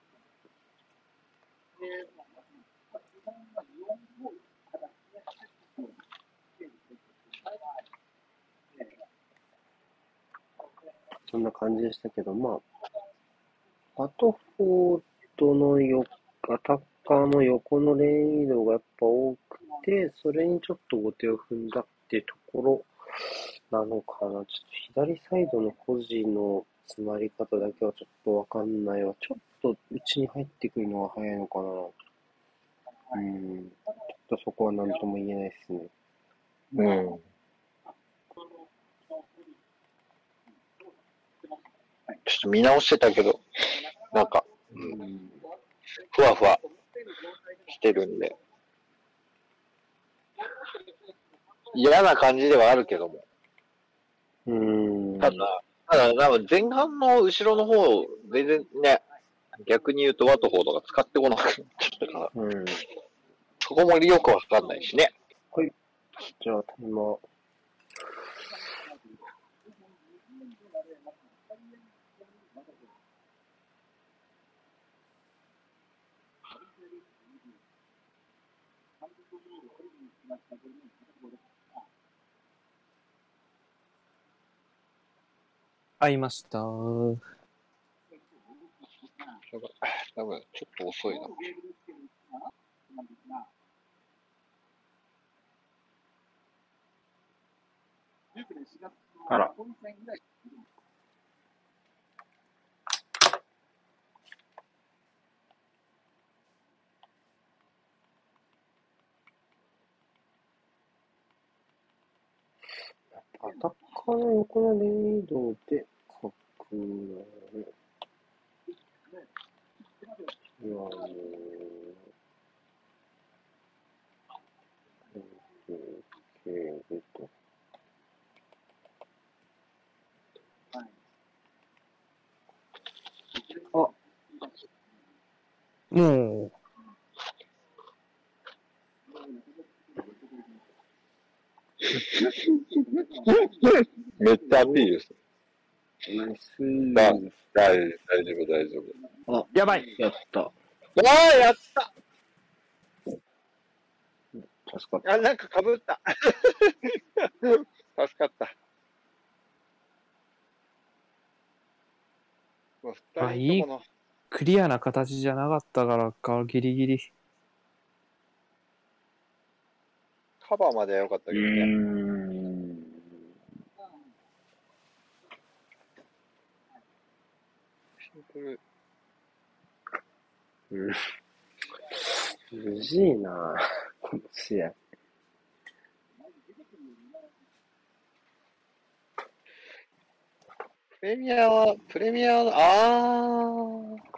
そんな感じでしたけど、まあ、アトフォードのよアタッカーの横のレーン移動がやっぱ多くて、それにちょっと後手を踏んだってところなのかな。ちょっと左サイドの保持の詰まり方だけはちょっとわかんないわ。ちょっと内に入ってくるのが早いのかな。うん。ちょっとそこは何とも言えないですね。うん。ちょっと見直してたけど、なんか、うん。ふわふわしてるんで。嫌な感じではあるけども。うん。ただ、ただ、なんか前半の後ろの方、全然ね、逆に言うとワトフォードが使ってこなくなっちゃったから、うん。そこもよくわかんないしね。じゃあ、タ会いました。多分、ちょっと遅いな。あら。アタッカーの横のレーン移動で書くのいや、もう、えー、と。あ、もめっちゃアピールする。大大丈夫、大丈夫。あ、やばい。やった。わあ、やった助かった。あ、なんかかぶった。助かった。あ二人とものクリアな形じゃなかったからか、ギリギリ。カバーまでは良かったけどね。ん。シンプル。うん。むずいなこの試合。プレミアは、プレミアは、あー。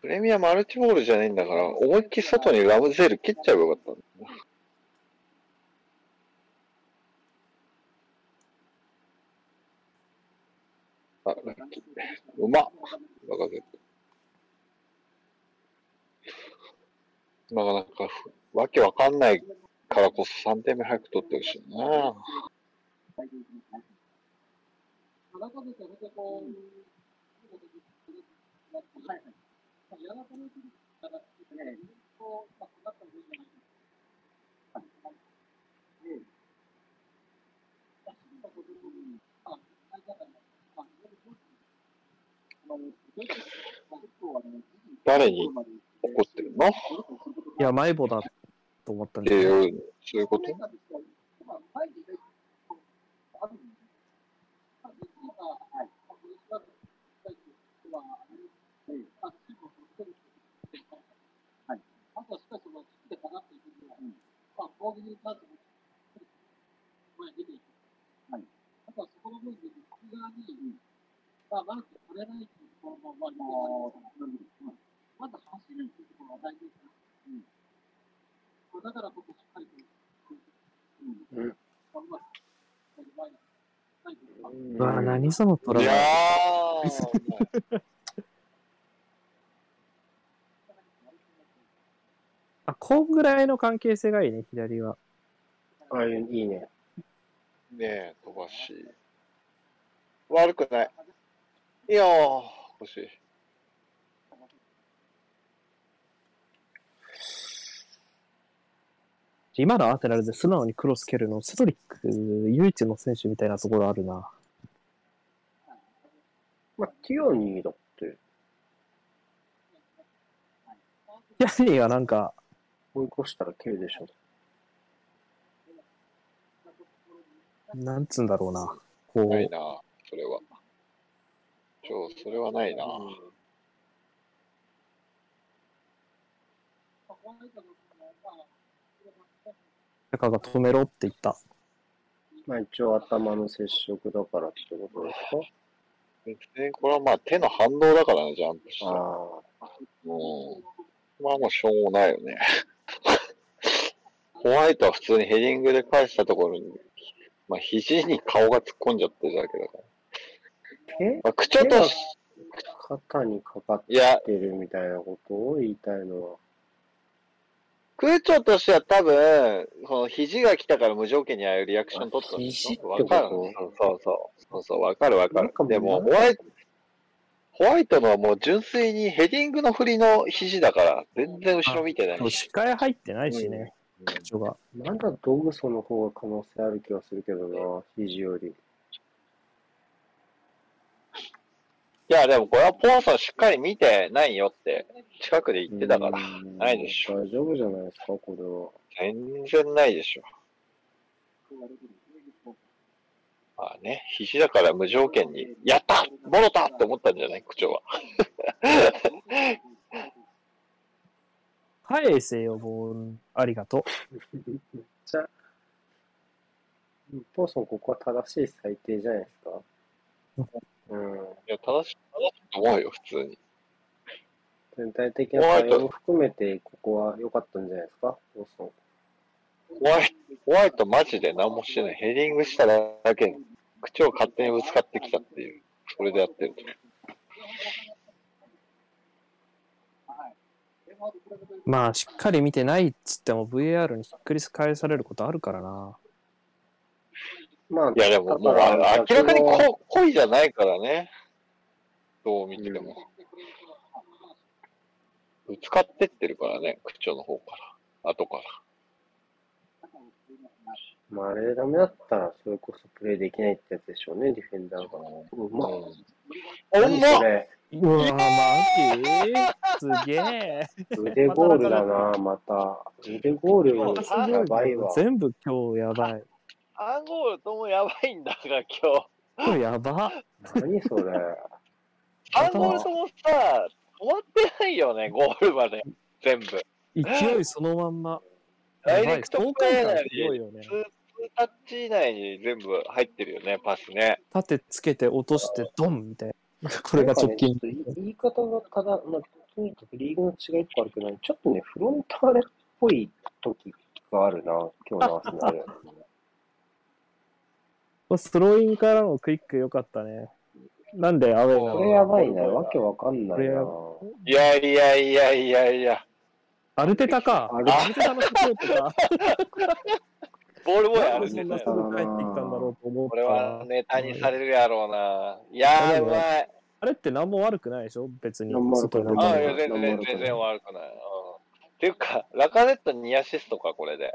プレミアマルチボールじゃないんだから、思いっきり外にラムゼール切っちゃえばよかったんだあ、ラッキー。うまっ。バカゼット。なかなか、わけわかんないからこそ3点目早く取ってほしいな。誰に怒ってるの？っいや、迷子だと思ったんで、ていう、そういうこと？何そのトラいやブー、あ、こんぐらいの関係性がいいね、左は。ああいう、いいね。ねえ、飛ばし。悪くない。いいよー、欲しい。今のアーテナルで素直にクロス蹴るの、セドリック唯一の選手みたいなところあるな。まあ、ティアニーだって、ヤニーがなんか、追い越したら蹴るでしょ。なんつうんだろうな。こう、ないな、それは。今日、それはないな。中が止めろって言った。まあ一応頭の接触だからってことですか？別にこれはまあ手の反動だからね、ジャンプしたら。あうん。まあもうしょうもないよね。ホワイトは普通にヘディングで返したところに、まあ肘に顔が突っ込んじゃってるだけだから。あ。え？まあ、口調とし、肩にかかってるみたいなことを言いたいのは。空調としては多分、この肘が来たから無条件にああいうリアクション取ったんでわかるそうそうそう。そうそう、わかるわかるなんか。もうでも、ホワイト、ホワイトのはもう純粋にヘディングの振りの肘だから、全然後ろ見てない視界入ってないしね、うん口調が。まだドグソの方が可能性ある気がするけどな、肘より。いや、でもこれはポーソンしっかり見てないよって、近くで言ってたから、うんないでしょ。大丈夫じゃないですか、これは。全然ないでしょ。まあね、肘だから無条件に、やったもろたって思ったんじゃない？口調は。返せよ、ボール。ありがとじゃあ、ポーソン、ここは正しい最低じゃないですか？うん。いや、正しい、正しいと思うよ、普通に。全体的な対応も含めて、ここは良かったんじゃないですか、ポーソン。ホワイト、ホワイトマジで何もしてない。ヘディングしただけに、口を勝手にぶつかってきたっていう、それでやってる。う。まあ、しっかり見てないっつっても VAR にひっくり返されることあるからな。まあ、いや、でももう、あ明らかにこ恋じゃないからね。どう見ても。ぶつかってってるからね、口調の方から。後から。まあ、あれダメだったら、それこそプレイできないってやつでしょうね、ディフェンダーが。うまっ。うん。何それ？うわマジ？すげえ。腕ゴールだな、また。腕ゴールやばいわ。全部今日やばい。アンゴールともやばいんだが、今日。やば。何それ。アンゴールともさ、止まってないよね、ゴールまで。全部。勢いそのまんま。ダイレクトプレーなのにすごいよねツ。ータッチ以内に全部入ってるよね、パスね。縦つけて落としてドンみたいな。これが直近ねちょっと言い方がただ、まあ、とにかくリーグの違いっぱいあるけど、ちょっとね、フロンターレっぽい時があるな、今日のアーセナル。スローインからのクイック良かったね。なんでアウェイなこれのやばいな、わけわかんないな。いやいやいやいやいや。アルテタか。アルテアルテタのスポーツか。ボールボーイあなんでるね。そんなすぐ帰ってきたんだろうと思ったこれはネタにされるやろうな。いやー、うまい。あれって何も悪くないでしょ？別に何も悪くああ、全然、全然悪くない。うん。っていうか、ラカネット2アシストか、これで。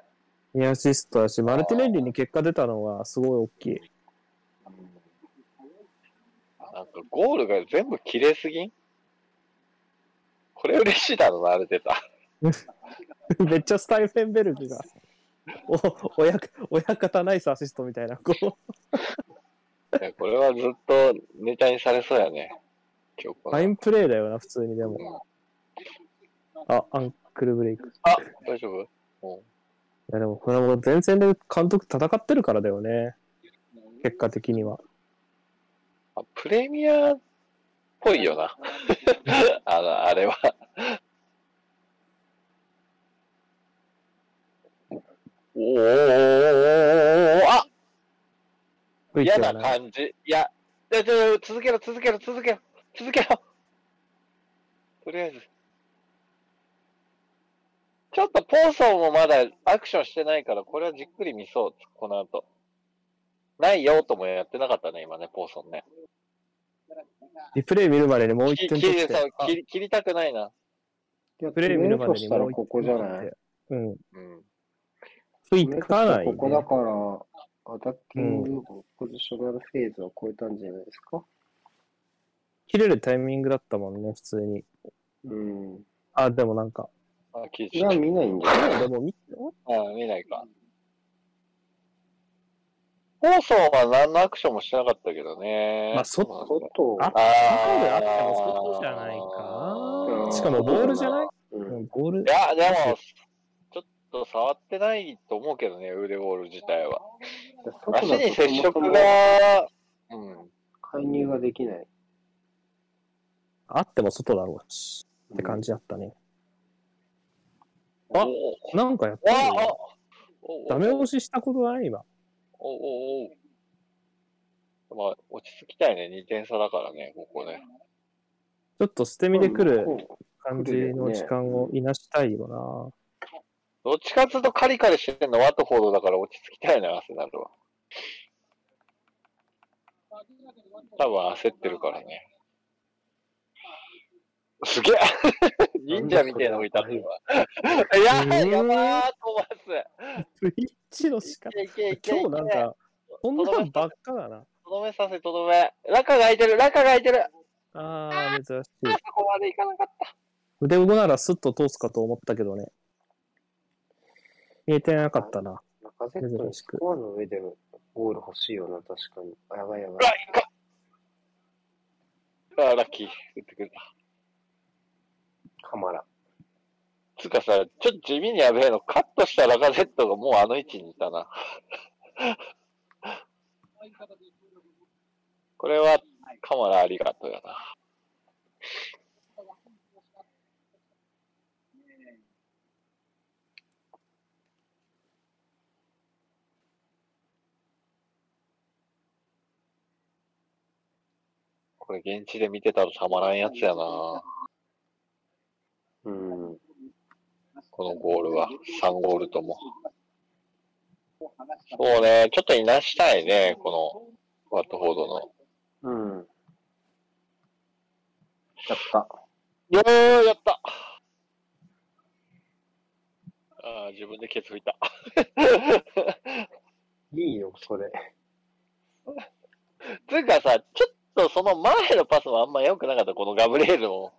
2アシストだし、マルティネッリに結果出たのがすごい大きい。なんか、ゴールが全部綺麗すぎん？これ嬉しいだろうな、あれ出た。めっちゃスタイフェンベルグが、お親親方ナイスアシストみたいな、こう、いやこれはずっとネタにされそうやね。今日ファインプレーだよな、普通にでも。あ、アンクルブレイク。あ、大丈夫？やでもこれも前線で監督戦ってるからだよね。結果的には。あプレミアっぽいよな。あの、あれは。おーあ嫌な感じ。いや、いやちょ続けろ、続けろ、続けろ、続けろ。とりあえず。ちょっとポーソンもまだアクションしてないから、これはじっくり見そう、この後。ないよともやってなかったね、今ね、ポーソンね。リプレイ見るまでにもう一切点。切り切りたくないな。いやプレイ見るまでとしたらにもう一点ここじゃないうん。うん。吹かない、ね。ここだから、アタッキングポジショナルフェーズを超えたんじゃないですか？切れるタイミングだったもんね、普通に。うん。あ、でもなんか。あ、聞いいや、ちゃっ見ないんじゃない？でも見。あ、見ないか。ポーソンは何のアクションもしてなかったけどね。まあそ外、ああ中であってーも外じゃないかうんしかもボールじゃない？うんうん、ゴールい。や、でも、ちょっと触ってないと思うけどね、腕ボール自体は。足に接触が、うん。介入ができない。あっても外だろうし。って感じだったね。あおなんかやってるああよ。ダメ押ししたことない？今。おおおまあ、落ち着きたいね。2点差だからね、ここね。ちょっと捨て身で来るこ感じの時間をいなしたいよな。どっちかっていうとカリカリしてんのワトフォードだから落ち着きたいな、アセナルは。多分焦ってるからね。すげえ 忍者みたいなのがいたって今。いやー、やばー、トマス。スイッチの仕方。今日なんか、そんなんばっかだな。とどめさせ、とどめ。ラカが空いてる、ラカが空いてる。あー、珍しい。そこまでいかなかった。腕動ならスッと通すかと思ったけどね。見えてなかったな。ラカゼットにスコアの上でもゴール欲しいよな、確かに。あやばいやばい。あ、ラッキー。打ってくれた。カマラ。つうかさ、ちょっと地味にやべえの、カットしたラカゼットがもうあの位置にいたな。これは、カマラありがとうやな。これ現地で見てたらたまらんやつやな。うん。このゴールは。3ゴールとも。そうね、ちょっといなしたいね、この、ワットフォードの。うん。やった。よー、やったああ、自分でケツ拭いた。いいよ、それ。つうかさ、ちょっとその前のパスもあんま良くなかった、このガブリエルも。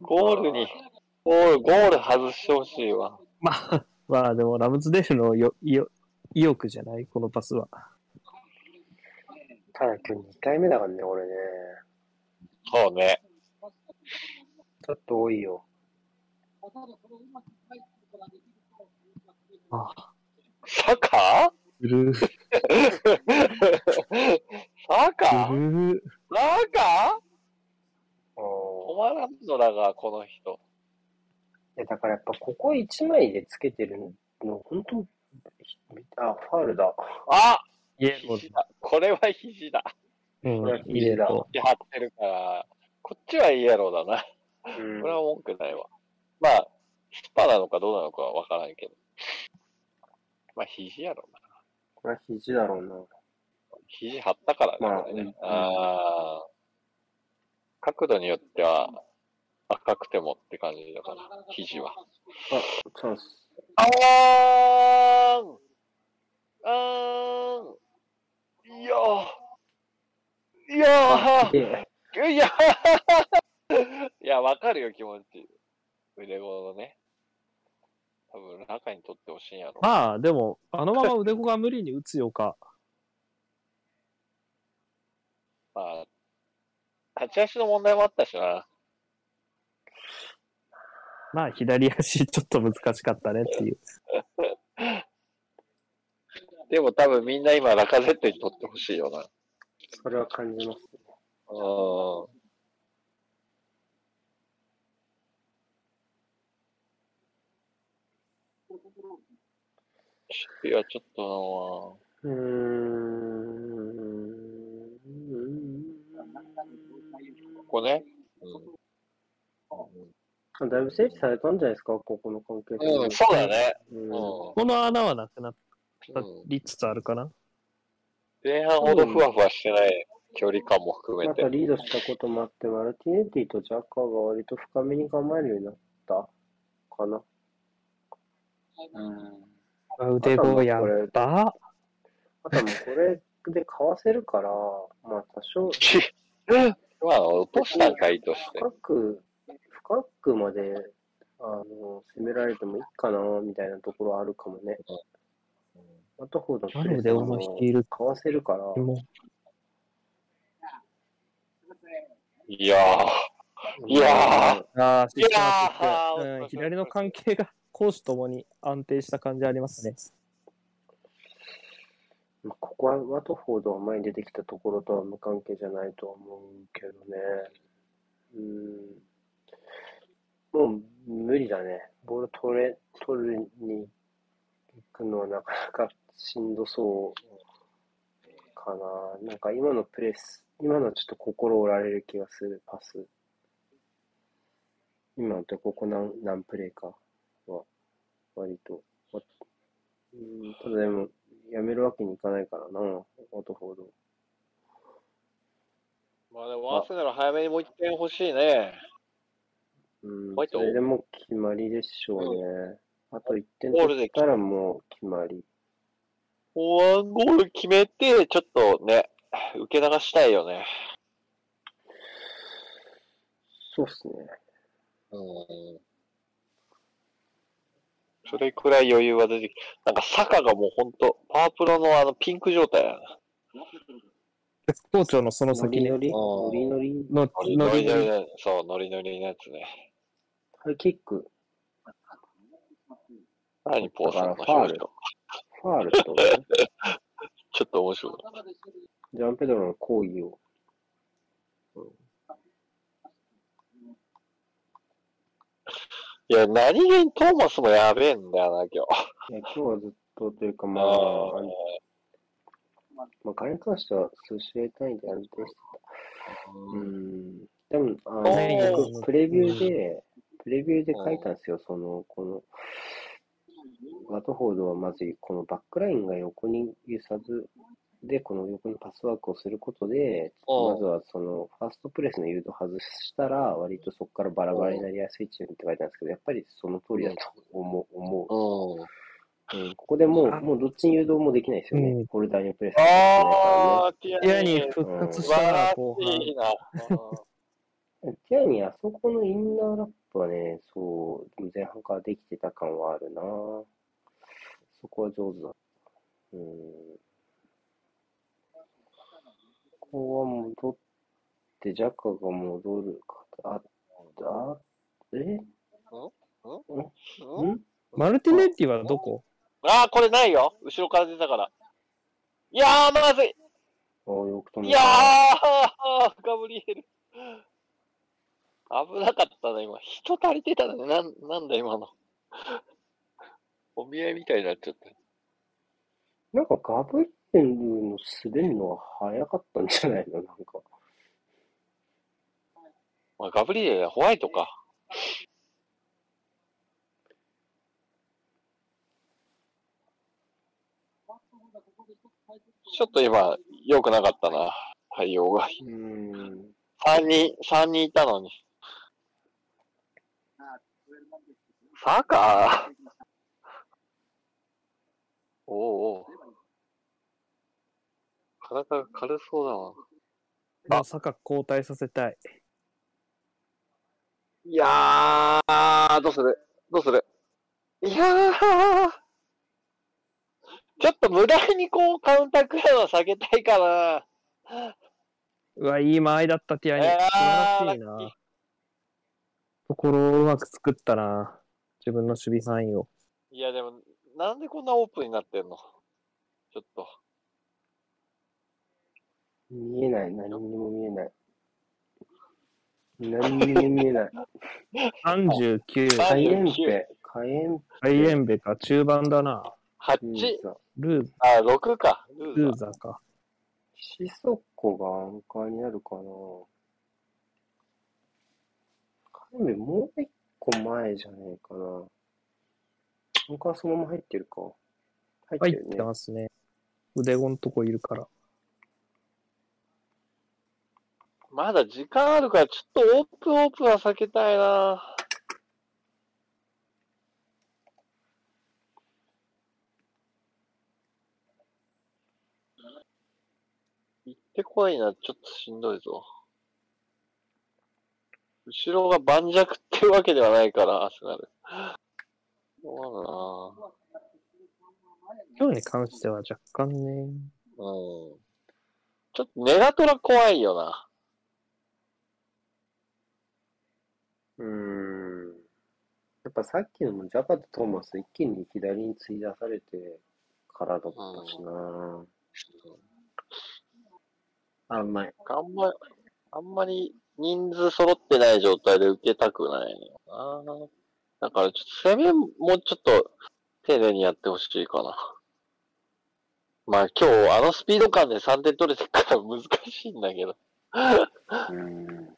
ゴールに、ゴール、ゴール外してほしいわ。まあ、まあでもラムズデールのよ意欲意欲じゃない？このパスは。ただ今日2回目だからね、俺ね。そうね。ちょっと多いよ。あ、サカ？ブルー、サカ？ブルー。サカ？止おまらんのだが、この人。ーだからやっぱここ1枚でつけてるの、本当あ、ファールだ。あイエロだ。これは肘だ。うんこれは、イエロ肘張ってるから、こっちはイエローだな。うんこれは文句ないわ。まあ、スパなのかどうなのかはわからんけど。まあ、肘やろうな。これは肘だろうな。肘張ったからね。まあねうんあー角度によっては赤くてもって感じだから、肘は。あ、チャンス。あーん。あーん。いやー。いやで、ー。いやー。いや、わかるよ、気持ち。腕ごのね。多分、中に取ってほしいんやろ。まあ、でも、あのまま腕子が無理に打つよか。まあ、立ち足の問題もあったしな。まあ、左足ちょっと難しかったねっていう。でも多分みんな今、ラカゼットに取ってほしいよな。それは感じます。うん。守備はちょっとうーん。ここね。あだいぶ整理されたんじゃないですか、ここの関係性。うん、そうだね。うん。うん。この穴はなくなりつつあるかな。前半ほどふわふわしてない距離感も含めてまた。リードしたこともあって、マルティネッティとジャッカーが割と深めに構えるようになったかな。うん。腕子やば。あとはもうこれでかわせるから、まあ多少 まあ、落としたんかいとして。深く、深くまで、あの、攻められてもいいかな、みたいなところはあるかもね。あとほどマルで思い切る。かわせるから、も。いやー、いやー、うああ、システマティッいやー。クうん、左の関係が攻守ともに安定した感じありますね。ここはワトフォードが前に出てきたところとは無関係じゃないと思うけどね。うん。もう無理だね。ボール取れ、取るに行くのはなかなかしんどそうかな。なんか今のプレス、今のはちょっと心折られる気がする、パス。今のとここ何何プレーかは、割と。うん、ただでも、やめるわけにいかないからな、ワトフォード。まあでも、アーセナル早めにもう一点欲しいね。うんそれでも決まりでしょうね。あと1点ゴールで取ったらもう決まり。ワンゴール決めて、ちょっとね、受け流したいよね。そうっすね。うん。それくらい余裕が出てきなんか坂がもうほんと、パワープロのあのピンク状態やな。絶好調のそのノ先にリノリ？うんノリノリ？のノリノリ？ノリノリ？の、そう、ノリノリのやつね。ハイキック、何ポーさんのファール。ファールと、ね、ちょっと面白い。ジャンペドロの行為を。いや、何気にトーマスもやべえんだよな、今日。いや、今日はずっとというか、まあ、あまあ、彼に関しては数試合単位で安定してた。うん。でも、あの、プレビューで、プレビューで書いたんですよ、その、この、ワトフォードはまず、このバックラインが横に揺さず、で、この横にパスワークをすることで、まずはその、ファーストプレスの誘導を外したら、割とそこからバラバラになりやすいチームって書いてあるんですけど、やっぱりその通りだと思う。思ううん。うん、ここでもう、もうどっちに誘導もできないですよね。うんホルダーにプレスね。あー、ティアニ復活素した後半。しいな。ティアニー、あそこのインナーラップはね、そう、前半からできてた感はあるなそこは上手だ。うん。ここは戻って、ジャッカが戻るか。あ、あ、え？ん？ん？マルティネッティはどこ？あー、これないよ。後ろから出たから。いやー、まずい。ああ、よく飛んいやだ。ー、ガブリエル。危なかったな、今。人足りてたね。なん、なんだ、今の。お見合いみたいになっちゃった。なんかガブリエルの滑るのは早かったんじゃないの？なんか。まあ、ガブリエルはホワイトか。ちょっと今、良くなかったな。対応が。うーん。3人、三人いたのに。サーカー？おうおう。体が軽そうだわ。まさか交代させたい。いやー、どうする？どうする？いやー、ちょっと無駄にこうカウンタークラウは下げたいかな。うわ、いい間合いだった、ティアニ。えー素晴らしいな。ところをうまく作ったな。自分の守備範囲を。いやでも、なんでこんなオープンになってんの？ちょっと。見えない。何にも見えない。何にも見えない。39、カイエンペ。カイエンハイエンベか、中盤だな。8、ペさ。ルー、あ、6か。ルルーザか。シソコがアンカーになるかな。カイエンペもう一個前じゃねえかな。アンカーそのまま入ってるか。入ってるね入って。ますね。腕ゴんとこいるから。まだ時間あるから、ちょっとオープンオープンは避けたいな。行ってこいな、ちょっとしんどいぞ。後ろが盤石ってわけではないから、アスナル。そうだな今日に関しては若干ね。うん。ちょっとネガトラ怖いよな。うーん。やっぱさっきのもジャカとトーマス一気に左に追い出されてからだったしな。あ、うまい。あんまり、あんまり人数揃ってない状態で受けたくないのよな。だからちょっと攻めもうちょっと丁寧にやってほしいかな。まあ今日あのスピード感で3点取れてるから難しいんだけど。うーん。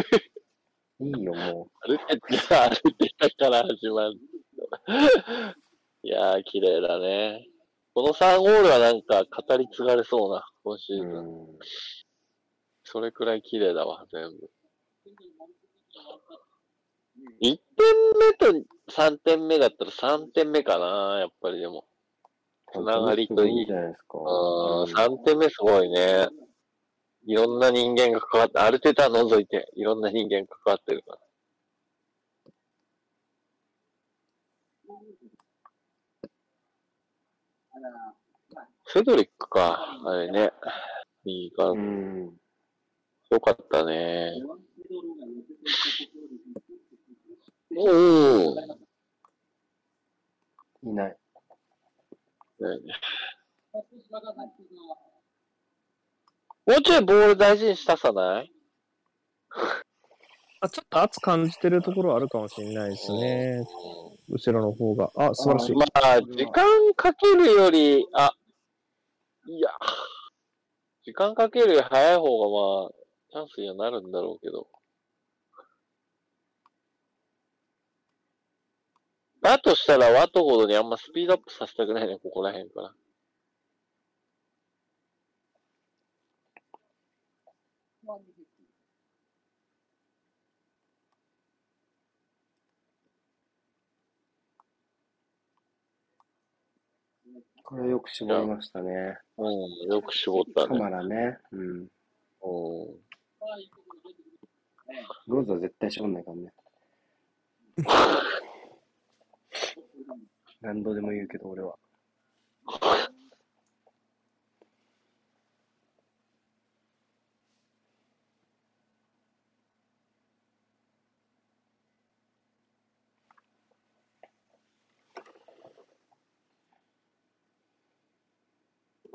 いいよ、も歩けて、歩いてたから始まる。いやー、綺麗だね。この3ゴールはなんか語り継がれそうな、今シう。ーズン。うん。それくらい綺麗だわ、全部。1点目と3点目だったら3点目かな、やっぱりでも。つながりといいいいじゃないですか。あうん3点目すごいね。いろんな人間が関わって、アルテタ除いて、いろんな人間が関わってるから。セドリックか、あれね。いいからう、ん。よかったね。おお。いない。もうちょいボール大事にしたさない？あ、ちょっと圧感じてるところはあるかもしれないですね。後ろの方が。あ、素晴らしい。まあ、時間かけるより、あ、いや、時間かけるより早い方がまあ、チャンスにはなるんだろうけど。だとしたら、ワトほどにあんまスピードアップさせたくないね、ここら辺から。これよく絞りましたね。うん、よく絞ったカね。マラね。うん。うん。ローズは絶対絞んないからね。何度でも言うけど、俺は。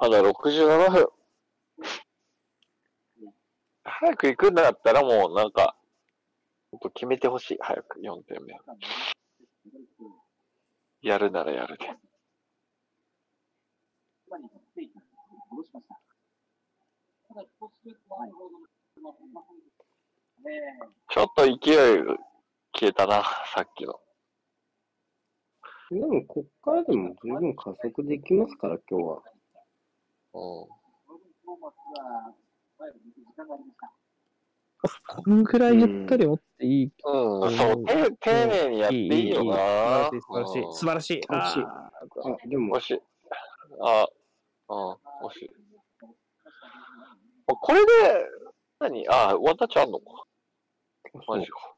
まだ67分。早く行くんだったらもうなんか、ほんと決めてほしい。早く4点目。やるならやるで。ちょっと勢い消えたな、さっきの。でも、こっからでも十分加速できますから、今日は。うこのぐらいゆったり持っていい。ん。うん、そう、丁丁寧にやっていいよな。素晴らしい。素晴らしい。素晴らしい。ああ、でもも、し、あ、うん、もし。あこれで、何？あ、ワンタッチあんのか。マジか。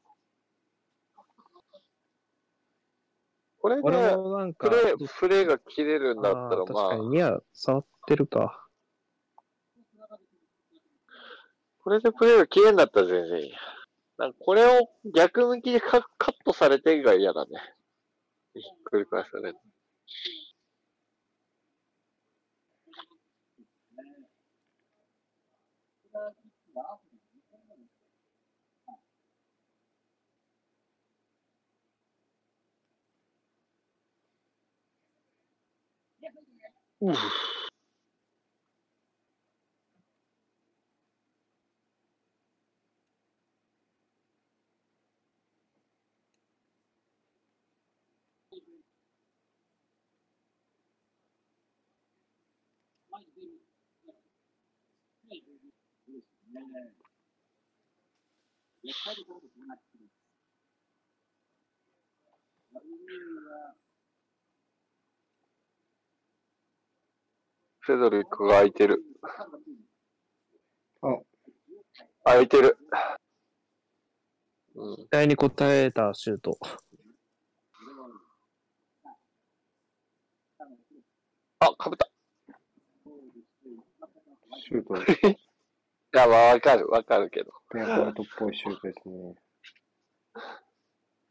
これーこれで、プ、レイ、プレイが切れるんだったら、あー確かに、まあ、ニア触ってるか。これでプレイが切れるんだったら全然いい。なんかこれを逆向きでカカットされてが嫌だね。ひっくり返される。やっぱりこのことになってくる。フェドリックが空いてる。あ、空いてる。うん。期待に応えたシュート。あ、かぶった。シュート、いや、まあ、わかる、わかるけど。ペアポートっぽいシュートですね。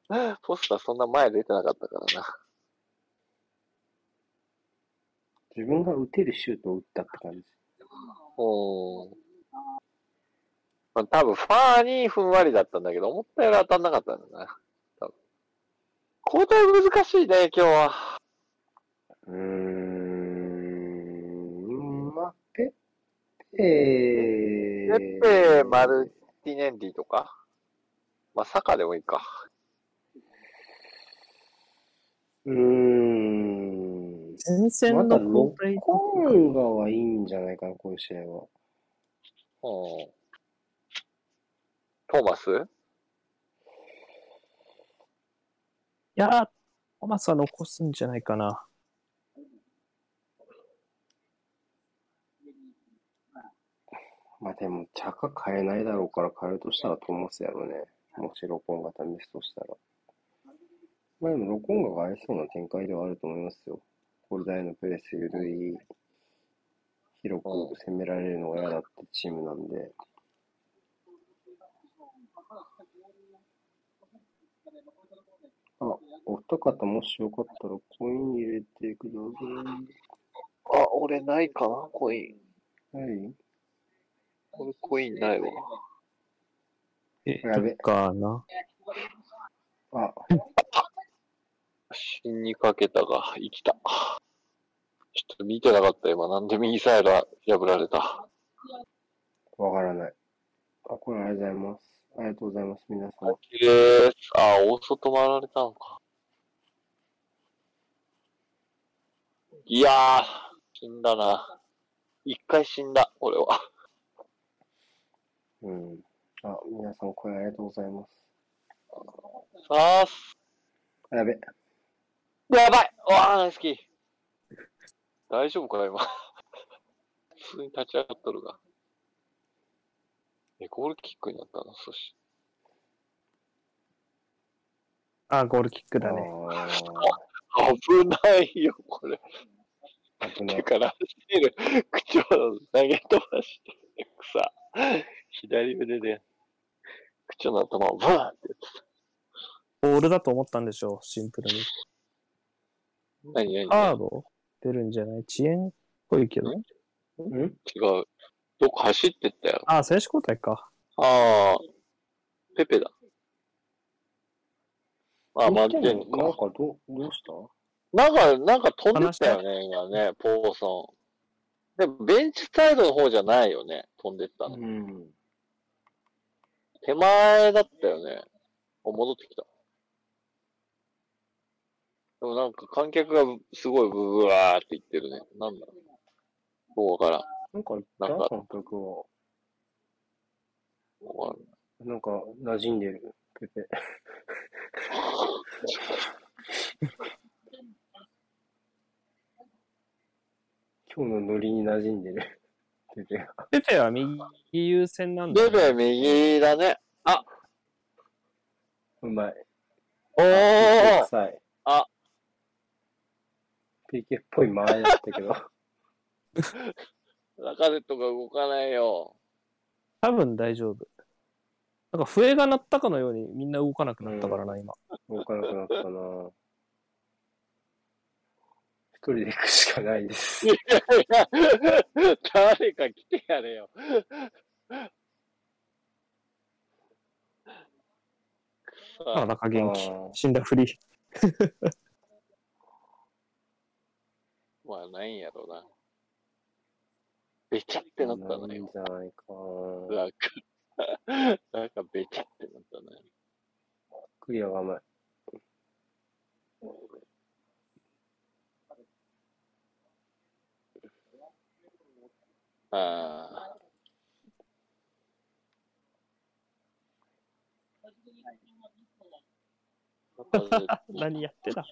ポスターそんな前出てなかったからな。自分が打てるシュートを打ったって感じ。うん。まあ、多分、ファーにふんわりだったんだけど、思ったより当たんなかったんだな。多分。交代難しいね、今日は。うーん、ペペッペ、マルティネンディとか？まあ、サカでもいいか。うーん。前線まだのロ交代ッコンガはいいんじゃないかな、こういう試合は。うん。トーマス？いやー、トマスは残すんじゃないかな。まあでも、チャカ変えないだろうから変えるとしたらトーマスやろうね。もしロコンガタミスとしたら。まあでもロコンガが合いそうな展開ではあると思いますよ。コルダイのプレス緩い、広く攻められるのが嫌だってチームなんで。あ、お二方もしよかったらコイン入れてくださあ、俺ないかな、コイン。い。はい？俺コインないわ。え、やべかな？あ、死にかけたが、生きた。ちょっと見てなかった、今。なんで右サイド破られた？わからない。あ、これありがとうございます。ありがとうございます、皆さん。綺麗です。あ、大外回られたのか。いやー、死んだな。一回死んだ、俺は。うん。あ、皆さん、これありがとうございます。さあす。やべ。やばいわあ、ナイスキー。大丈夫か、今。普通に立ち上がっとるが。え、ゴールキックになったな、そし。あ、ゴールキックだね。あ危ないよ、これ。ー危ない。だから、してる口を投げ飛ばしてるさ、左腕で、口の頭をバーンってやボールだと思ったんでしょう、シンプルに。つ。何何？カード出るんじゃない？遅延っぽいけど。ん？違う。どこ走ってったよ。あ、選手交代か。ああ、ペペだ。あ、マルティンなんか？かどう、どうした？なんか、なんか飛んでったよね、今ね、ポーソン。でも、ベンチサイドの方じゃないよね、飛んでったの。うん。手前だったよね。お、戻ってきた。でもなんか観客がすごいブブワーって言ってるね。なんだろう。もうわからん。なんかなんか監督は。わからんなんか、馴染んでる、ペペ。今日のノリに馴染んでる、ペペが。ペペは右優先なんだ、ベベ右だね。うまい。おー臭い。あ。PK っぽい間合いだったけど。ラカゼットが動かないよ。多分大丈夫。なんか笛が鳴ったかのようにみんな動かなくなったからな、今。動かなくなったな一人で行くしかないです。いやいや、誰か来てやれよ。くあ、そ中元気。死んだふり。まあ、ないんやろうな。べちゃってなったのないんよ。じゃないかな。なんか、なんかべちゃってなったね。クリアが甘い。ああ。何やってた？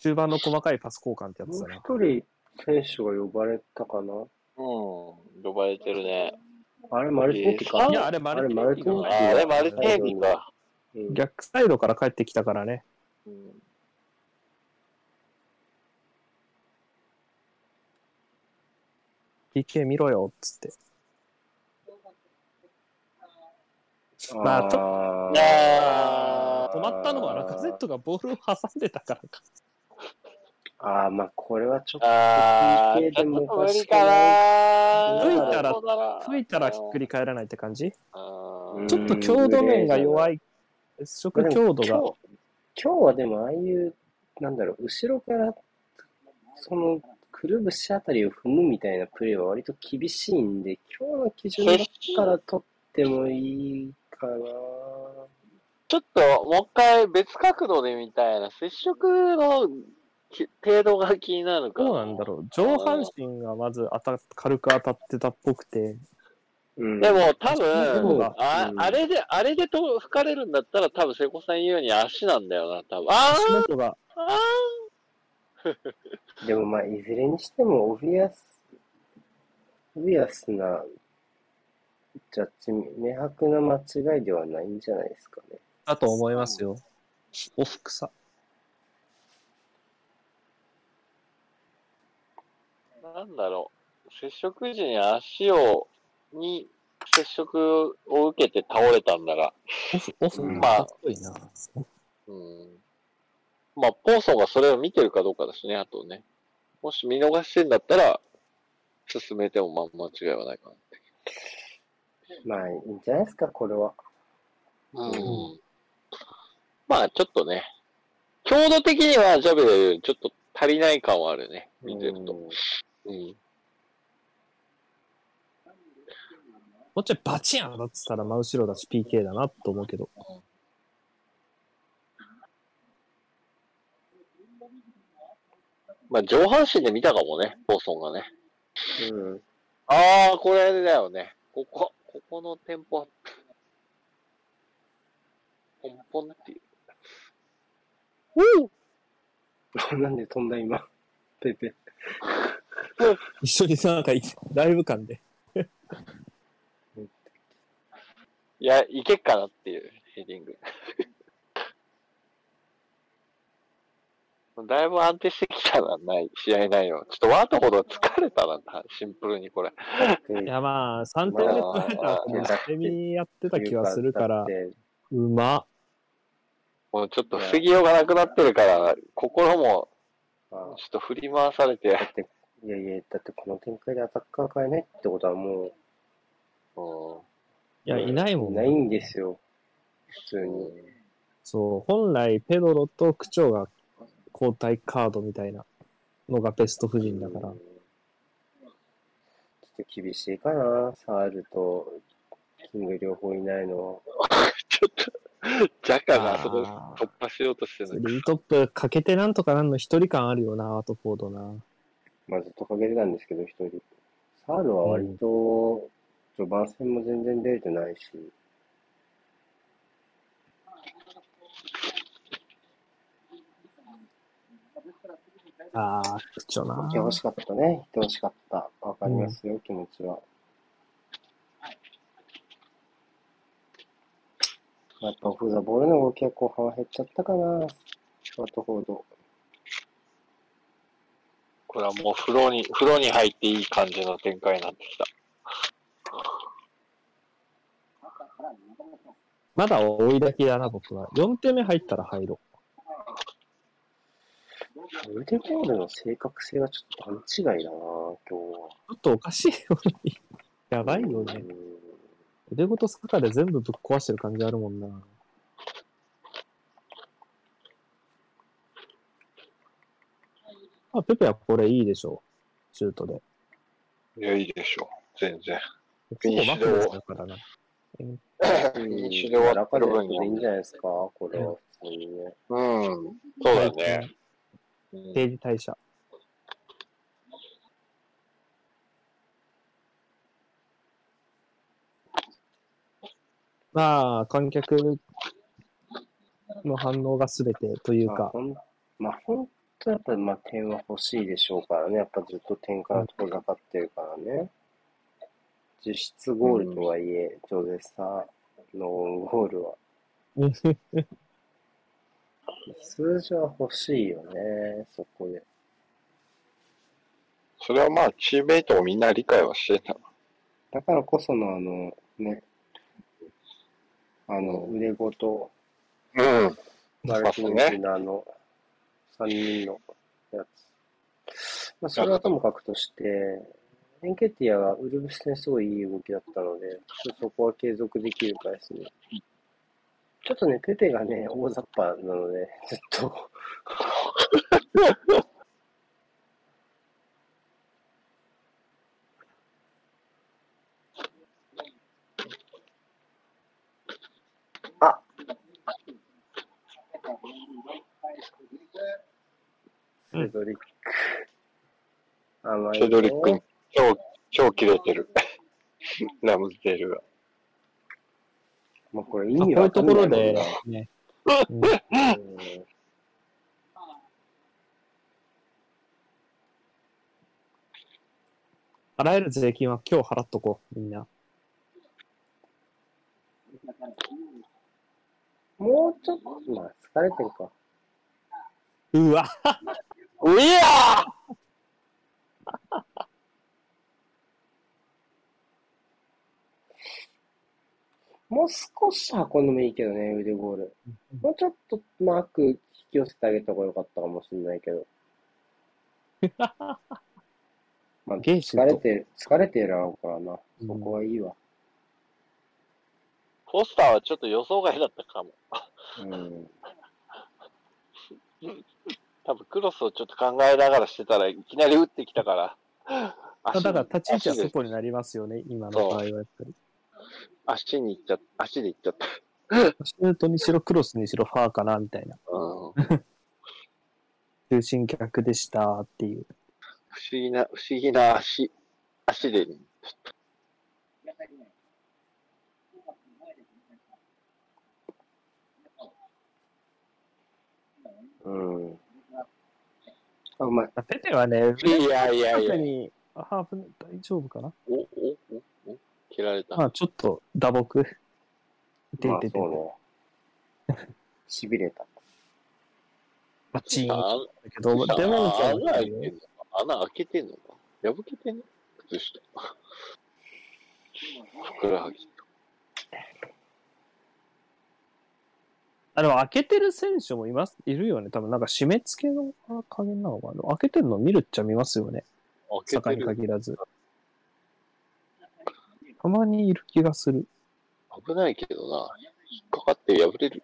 中盤の細かいパス交換ってやつだな。一人選手が呼ばれたかな？うん、呼ばれてるね。あれ、マルティネッティか。いや、あれマルティネッティがあれマルティーニか。うん逆サイドから帰ってきたからね。うん、PK 見ろよ、っつって。まあちょ止まったのはラカゼットがボールを挟んでたからか。ああ、まあ、これはちょっとああ、PK でもおか無理かしくない。な吹いたら吹いたらひっくり返らないって感じ？ちょっと強度面が弱い。接触強度が。今日今日はでもああいう、なんだろう、後ろから、その、くるぶしあたりを踏むみたいなプレーは割と厳しいんで、今日の基準だったら取ってもいいかな。ちょっと、もう一回別角度で見たいな。接触のき程度が気になるから。どうなんだろう。上半身がまず当た軽く当たってたっぽくて。うん、でも多で分も、あうんあれで、あれでと吹かれるんだったら多分瀬古さん言うように足なんだよな、多分。あ足ー元が、あでもまあ、いずれにしても、オビアス、オビアスな、ジャッジ、明白な間違いではないんじゃないですかね。だと思いますよ。オフクさ。ーなんだろう。接触時に足を、に接触を受けて倒れたんだが。オフ、オフ、うんかっこいいな。うん。まあ、ポーソンがそれを見てるかどうかですね、あとね。もし見逃してんだったら、進めてもまあ間違いはないかまあ、いいんじゃないですか、これは。な。うん。まあ、ちょっとね、強度的にはジャベよりちょっと足りない感はあるね、見てると。うん。もうちょいバチン当たってたら真後ろだし PK だなと思うけど。まあ、上半身で見たかもね、ポーソンがね。うん。ああ、これだよね。ここ、ここのテンポアップ。ポンポンっていう。なんで飛んだ今。ペペ。一緒になんかいライブ感で。いや、いけっかなっていうヘディング。だいぶ安定してきたな、ない、試合内容。ちょっとワートほど疲れたな、シンプルにこれ。いやまあ、3点目取れた後も捨て身やってた気はするから うま。もうちょっと防ぎようがなくなってるから、心もあちょっと振り回されてだ、って、いやいや、だってこの展開でアタッカー変えないってことはもうんいや、いないもんね。うないんですよ。普通に。そう、本来ペドロと区長が交代カードみたいなのがベスト夫人だからうん。ちょっと厳しいかな、サールとキング両方いないの。ちょっと、ジャカがあそこあ突破しようとしてるのリートップかけてなんとかなんの一人感あるよな、アートフォードな。まあずっとかけてたんですけど、一人。サールは割と、序盤戦も全然出れてないし、ああ、区長な来。てほしかったね。来てほしかった。わかりますよ、気持ちは。やっぱオフザボールの動きは後半は減っちゃったかな。ワットフォード。これはもう風呂に、風呂に入っていい感じの展開になってきた。まだ追いだきだな、僕は。4点目入ったら入ろ腕ボールの正確性はちょっと段違いだな、今日は。う。ちょっとおかしいよね。やばいよね。うん腕ごと坂で全部ぶっ壊してる感じあるもんな。あ、ペペはこれいいでしょう。シュートで。いや、いいでしょう。全然。結構マクロスだからな。フィニッシュで終わってる分にいいんじゃないですか、これは。うん。そうだね。うん定時代謝。まあ、観客の反応が全てというか、まあほん、まあ、本当やっぱり、まあ、点は欲しいでしょうからね。やっぱずっと点から遠ざかってるからね。実質ゴールとはいえ、ジョゼサのオウンゴールは。数字は欲しいよね、そこで。それはまあ、チームメイトもみんな理解はしてた。だからこそのあの、ね、あの、腕ごと、うん。マルティネスのあの、3人のやつ。まあ、それはともかくとして、エンケティアはウルブス戦すごいいい動きだったので、そこは継続できるかですね。ちょっとね、ペペがね、大雑把なので、ずっと。あフェドリック。甘いフェドリック。超、超切れてる。ラムズデールが。まあ、これ意まあこういう味わかんないところでね、うんうん払える税金は今日払っとこう、みんな。もうちょっと、まあ、疲れてるか。うわういやもう少し運んでもいいけどね、腕ゴール。もうちょっとマーク引き寄せてあげた方がよかったかもしれないけど。まあ。疲れて、疲れてるのからな。うんそこはいいわ。フォスターはちょっと予想外だったかも。うん。多分クロスをちょっと考えながらしてたらいきなり打ってきたから。だから立ち位置は足で外になりますよね、今の場合はやっぱり。足に行っちゃった。足で行っちゃった。シュートにしろクロスにしろファーかな、みたいな。うん中心逆でしたっていう。不思議な、不思議な足、足で、うん。あ、うまい。ペペはね、いやいやいやハーフ大丈夫かな？お、お、お、お、切られた。まあちょっと打撲。てまあ、ててそうね。痺れた。バチーンあだけど、でもあ穴開いてんのか穴開けてんのか？破けてんの靴下。ふくらはぎ。あ、でも開けてる選手もいます、いるよね。多分なんか締め付けの加減なのかな？開けてるの見るっちゃ見ますよね。坂に開けてる。限らず。たまにいる気がする。危ないけどな。引っかかって破れる。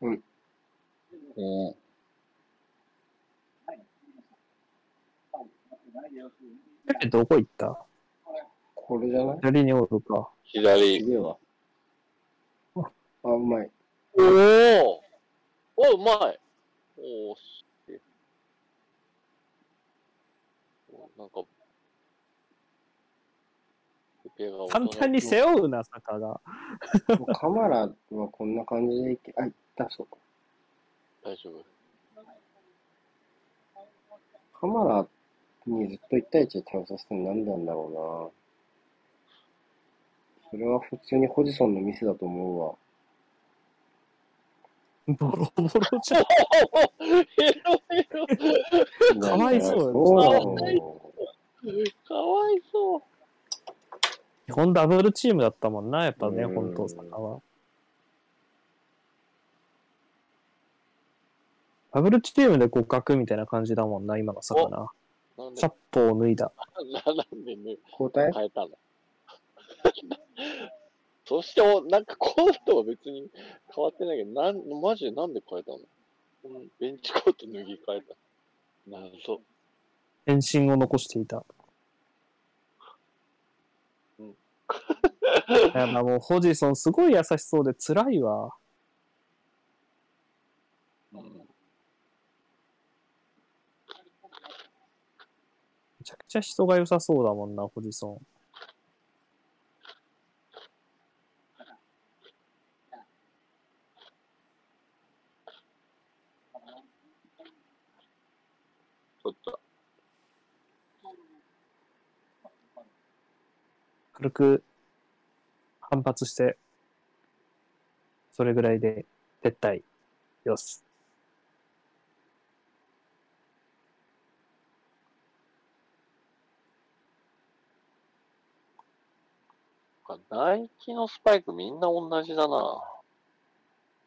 うん。うん。え、どこ行った？これじゃない？左におるか。左。次は。あ、うまい。おおおうまいおおすげえおなんか、ペペが大人簡単に背負うな、坂が。カマラはこんな感じでいけ、あ、いった、そうか。大丈夫。カマラにずっと1対1で倒させてるのなんでなんだろうな。それは普通にホジソンのミスだと思うわ。ボロボロじゃん。ヘロヘロ。かわいそうかわいそう。基本ダブルチームだったもんな、やっぱね、うん本当坂は。ダブルチームで互角みたいな感じだもんな、今の坂な。なんで？チャッポを脱いだ。ななんでね、交代？変えたの？そしてお、なんかこの人は別に変わってないけど、なん、マジでなんで変えたの？ベンチコート脱ぎ替えた。謎。変身を残していた。うんいや、まあもう、ホジソンすごい優しそうで辛いわ。うん。めちゃくちゃ人が良さそうだもんな、ホジソン。ちょっと、軽く反発して、それぐらいで撤退。よし。ナイキのスパイクみんな同じだな。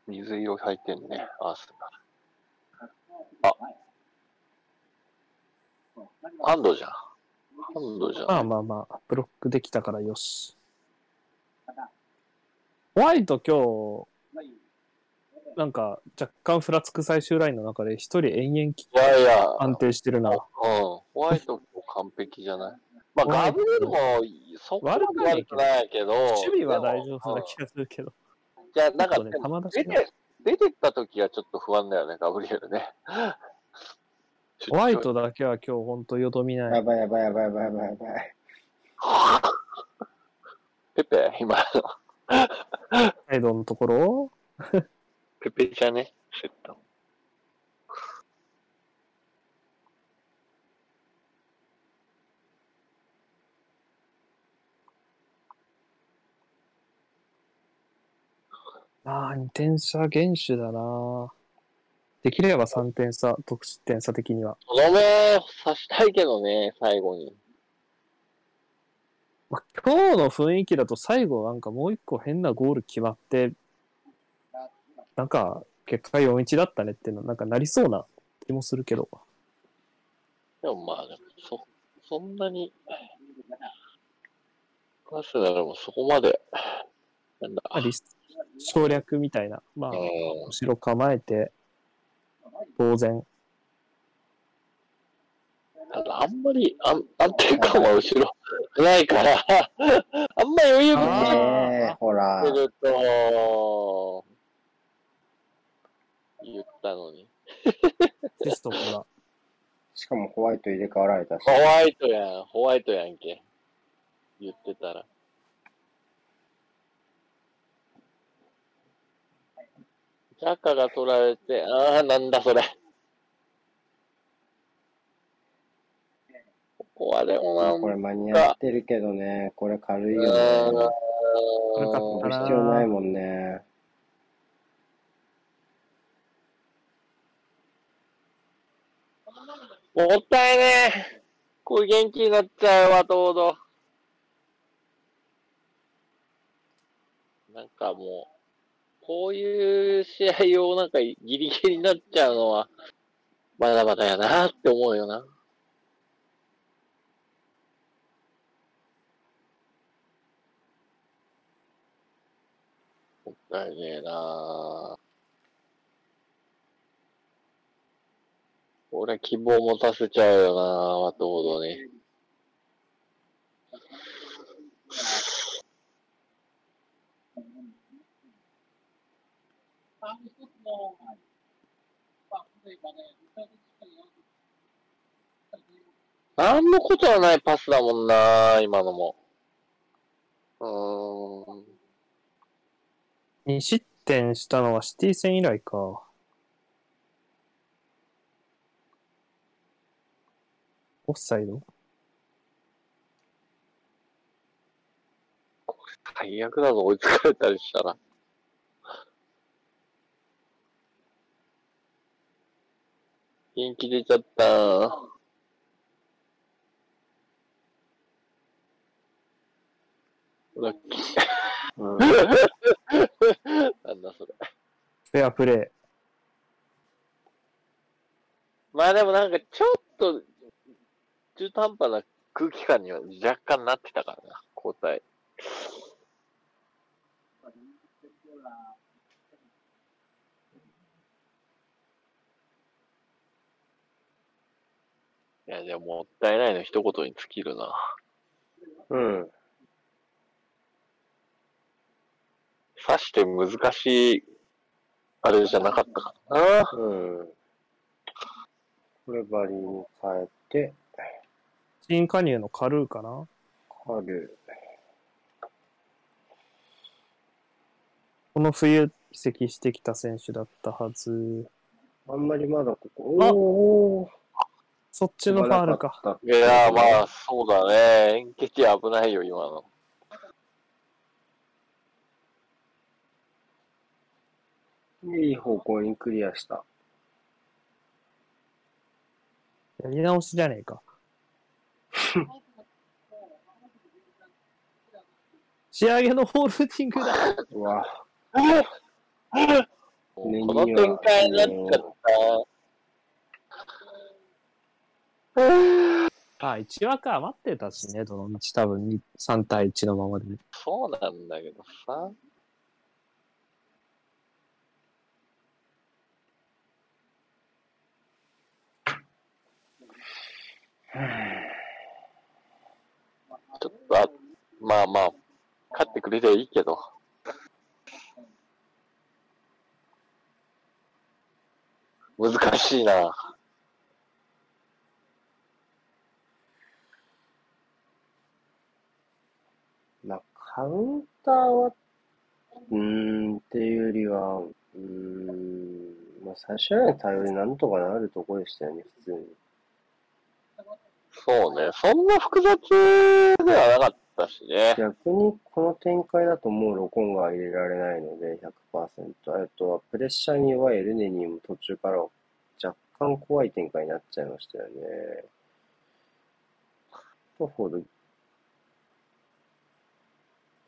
水色入ってんね、アースが。ハンドじゃん。ハンドじゃん。まあまあまあ、ブロックできたからよし。ホワイト今日、なんか若干ふらつく最終ラインの中で一人延々きいやいや、安定してるな。うん。ホワイトも完璧じゃない？まあ、ガブリエルもそこまで悪くないけど、守備は大丈夫な気がするけど。うんじゃあ、なんか、ね出て、出てった時はちょっと不安だよね、ガブリエルね。ホワイトだけは今日ほんとよどみない。やばいやばいやばいやばいやばいやばい。ペペ、今の。サイドのところ？ペペじゃね？セット。ああ、2点差厳守だな。できれば3点差、得失点差的には。とどめさしたいけどね、最後に。まあ、今日の雰囲気だと最後なんかもう一個変なゴール決まって、なんか結果4-1だったねっていうのなんかなりそうな気もするけど。でもまあ、でもそ、そんなに、アスナルもそこまで、なんだ、省略みたいな。まあ、うん後ろ構えて、当然。ただあんまり安安定感は後ろないから、あんま余裕あがほら出。ると、言ったのに。テストから。しかもホワイト入れ替わられたしホ。ワイトやん、ホワイトやんけ。言ってたら。ジャカが取られて、ああ、なんだそれ。ここはでもな、これ間に合ってるけどね、これ軽いよね。これな必要ないもんね。もったいねえ。これ元気になっちゃうわ、とうど。なんかもう、こういう試合をなんかギリギリになっちゃうのは、まだまだやなって思うよな。もったいねえな俺は希望持たせちゃうよなワットフォードに。の一つの、まあ、例えばね、なんのことはないパスだもんな今のも。うーん。2失点したのはシティ戦以来か。オフサイド？最悪だぞ、追いつかれたりしたら。元気出ちゃった。ラッキー。うん。なんだそれ。フェアプレまあでもなんかちょっと中途半端な空気感には若干なってたからな、交代。いや、でももったいないの一言に尽きるな。うん。さして難しい、あれじゃなかったかな。うん。これバリに変えて、ー。新加入のカルーかな？春。この冬移籍してきた選手だったはず。あんまりまだここ、あおーそっちのファールか。た。いや、まあ、そうだね。円形危ないよ、今の。いい方向にクリアした。やり直しじゃねえか。仕上げのホールディングだ。うわ。こねの展開になっちゃった。あ、1枠余ってたしね、どの道多分に3対1のままで。そうなんだけどさ。ちょっとあ、まあまあ、勝ってくれりゃいいけど。難しいな。まあ、カウンターは、うーん、っていうよりは、うーん、まあ、最初の対応でなんとかなるところでしたよね、普通に。そうね。そんな複雑ではなかったしね。逆にこの展開だともうロコンが入れられないので100%。あとはプレッシャーに弱いエルネニーも途中から若干怖い展開になっちゃいましたよね。とフォード。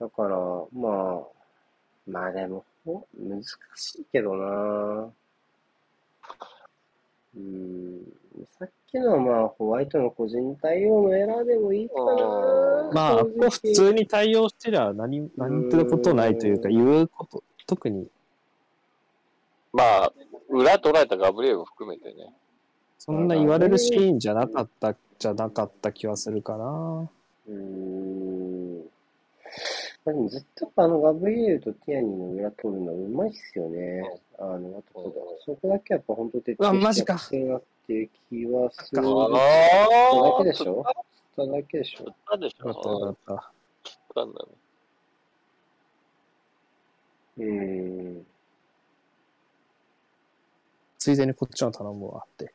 だから、まあ、まあでも、ほ難しいけどなうーん、さっきのはまあ、ホワイトの個人対応のエラーでもいいかなまあ、こ普通に対応してりゃ何、何てことないというか、言うこと、特に、まあ、裏捉えたガブリエルも含めてね。そんな言われるシーンじゃなかった、じゃなかった気はするかな。うーん。まあ、でもずっとあのガブリエルとティアニーの裏取るのうまいっすよね。あの、あとそこだけやっぱ本当徹うわ底マジかしてやってるなっていう気はする。あそあれだけでしょ？それだけでしょ？たでしよかったよょかった。たんだね。うーん。ついでにこっちの頼むわって。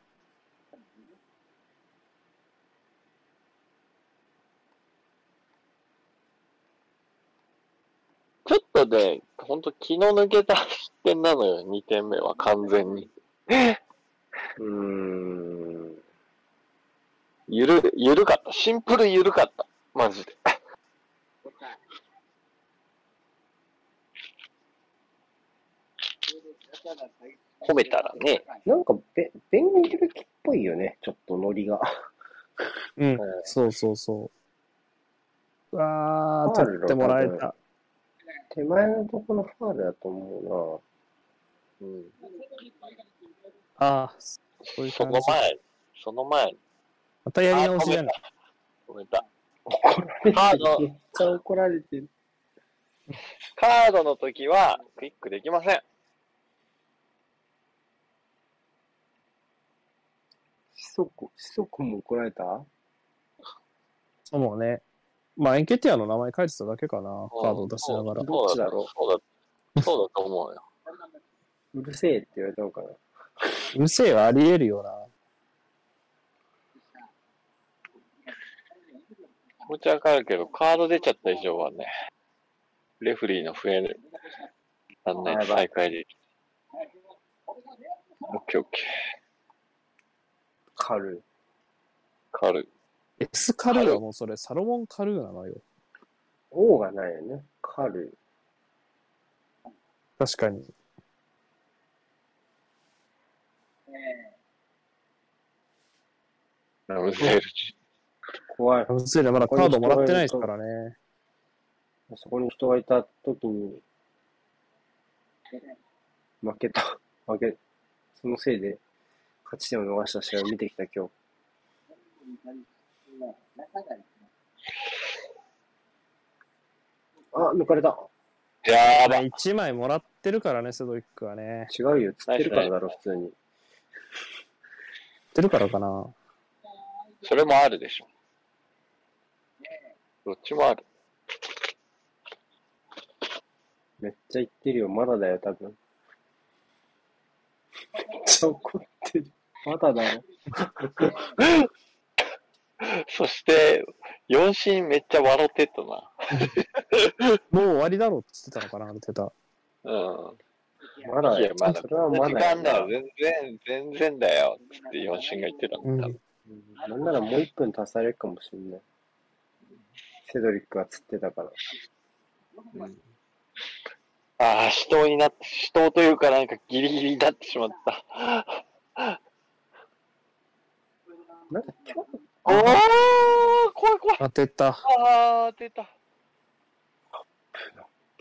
ちょっとね、ほんと気の抜けた失点なのよ、2点目は完全に。うーん。ゆる、ゆるかった。シンプルゆるかった。マジで。褒めたらね。なんかベ、ベンゲルキっぽいよね、ちょっとノリが。うんうん。そうそうそう。うわー、取ってもらえた。手前のとこのファールだと思うん。ああ、そういうそ感じ。の前、その前、またやり直しじゃない。褒めた。うな。怒られてる。カードめっちゃ怒られてる。カードの時は、クイックできません。しそこ、しそこも怒られた？そうもね。まあ、エンケティアの名前書いてただけかな。カードを出しながら。どっちだろう？そうだ、そうだと思うよ。うるせえって言われたのかな？うるせえはあり得るよな。気持ちわかるけど、カード出ちゃった以上はね、レフリーの笛で、なんな再開で。オッケーオッケカル。ー。カル。エスカルーはもうそれ、サロモン・カルーなのよ。王がないよね。カル。確かに。ラムゼルジ。怖い。まだカードもらってないですからね。そこに人がいた時に、負けた。負け、そのせいで、勝ち点を逃した試合を見てきた今日。あ、抜かれた。やば。1枚もらってるからね、セドリックはね。違うよ。釣ってるからだろ、普通に。知ってるからかな。それもあるでしょ。どっちもある。めっちゃ言ってるよ。まだだよ、多分。めっちゃ怒ってる。まだだよ。そして、4シーンめっちゃ笑ってたな。もう終わりだろうって言ってたのかな、ある程度。うん。まだよ。いやまだそれはま時だ間だ。全然、全然だよ。つって4シーンが言ってたうんん。だ。うんなんならもう1分足されるかもしれない。セドリックが釣ってたから。うんああ、死闘になって、死闘というかなんかギリギリになってしまった。なんか今日、おー怖い怖い。当てた。ああ、出た。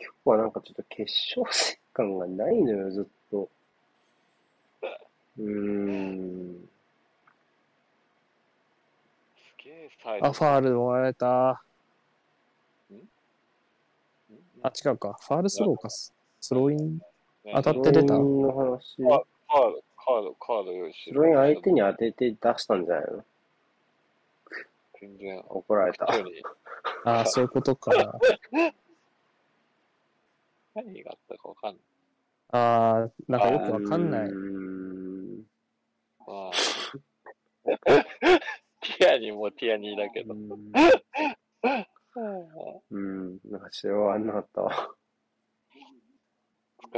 今日はなんかちょっと決勝戦感がないのよ、ずっと。うーん。すげえサイド。あ、ファールもらえた。あ、違うか。ファールスローか。スローイン？当たって出たスローインの話。カード、カード、カード用意してスローイン相手に当てて出したんじゃないの？全然、怒られた。普通にあ、そういうことか。何があったかわかんない。あー、なんかよくわかんないうー。ん。まあティアニーもティアニーだけど。うん。なんか試合はあんなかったわ。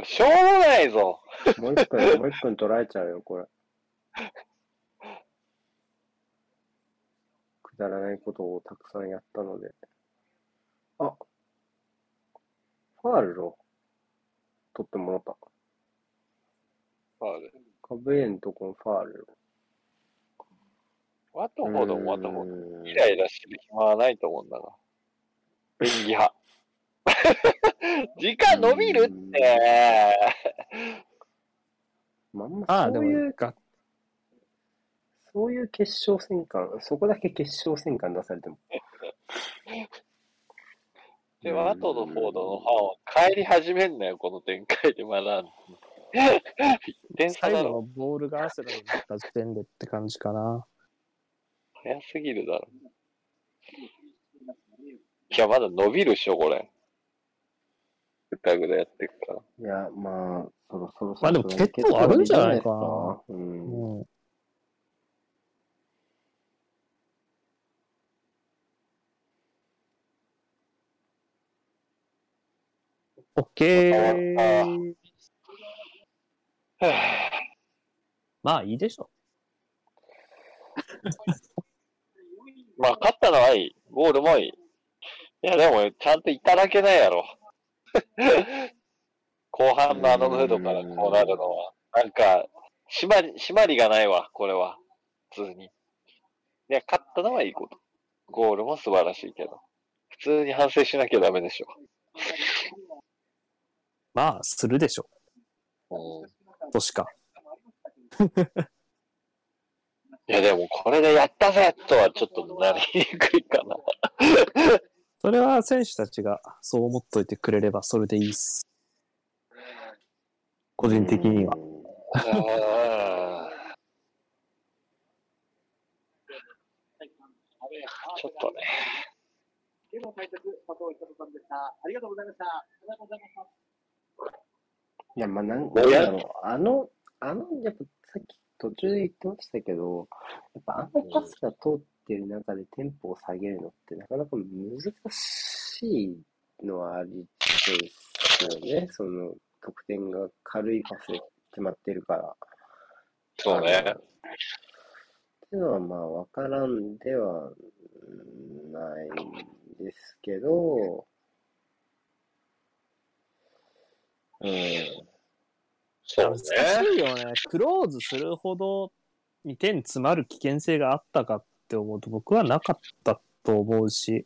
しょうもないぞ。もう一分、もう一分取られちゃうよ、これ。くだらないことをたくさんやったので。あ、ファールを取ってもらった。ファウル。カブエンとこのファールワトを。フォードもワトフォード。うんイライラしてる暇はないと思うんだが。演技派。時間伸びるって。まあ、あんまあそういうも、がそういう決勝戦感、そこだけ決勝戦感出されても。で、ワトとフォードのファンは帰り始めんなよ、この展開でまだ。1点差最後のだろ。ボールがアセラになった時点でって感じかな。早すぎるだろ。いや、まだ伸びるっしょ、これ。ぐだぐだやってくから。いや、まあ、そろそろまあでも決闘あるんじゃないかなうん。うん。オッケー。はぁまあいいでしょ。まあ、勝ったのはいい。ゴールもいい。いや、でも、ちゃんといただけないやろ。後半のあのムードからこうなるのは、なんか、締まり、締まりがないわ、これは。普通に。いや、勝ったのはいいこと。ゴールも素晴らしいけど。普通に反省しなきゃダメでしょ。まあ、するでしょ。うん。としか。いや、でもこれでやったぜとはちょっとなりにくいかな。それは選手たちがそう思っといてくれればそれでいいっす。個人的には。ちょっとね。ゲームの解説、佐藤久さんでした。ありがとうございました。ありがとうございました。いや、まあ、なんなんだろう。あの、あの、やっぱさっき途中で言ってましたけど、やっぱあのパスが通ってる中でテンポを下げるのってなかなか難しいのはありそうですよね。その、得点が軽いパスで決まってるから。そうね。っていうのはまあわからんではないんですけど、うん。そうね。難しいよね。クローズするほどに点詰まる危険性があったかって思うと僕はなかったと思うし。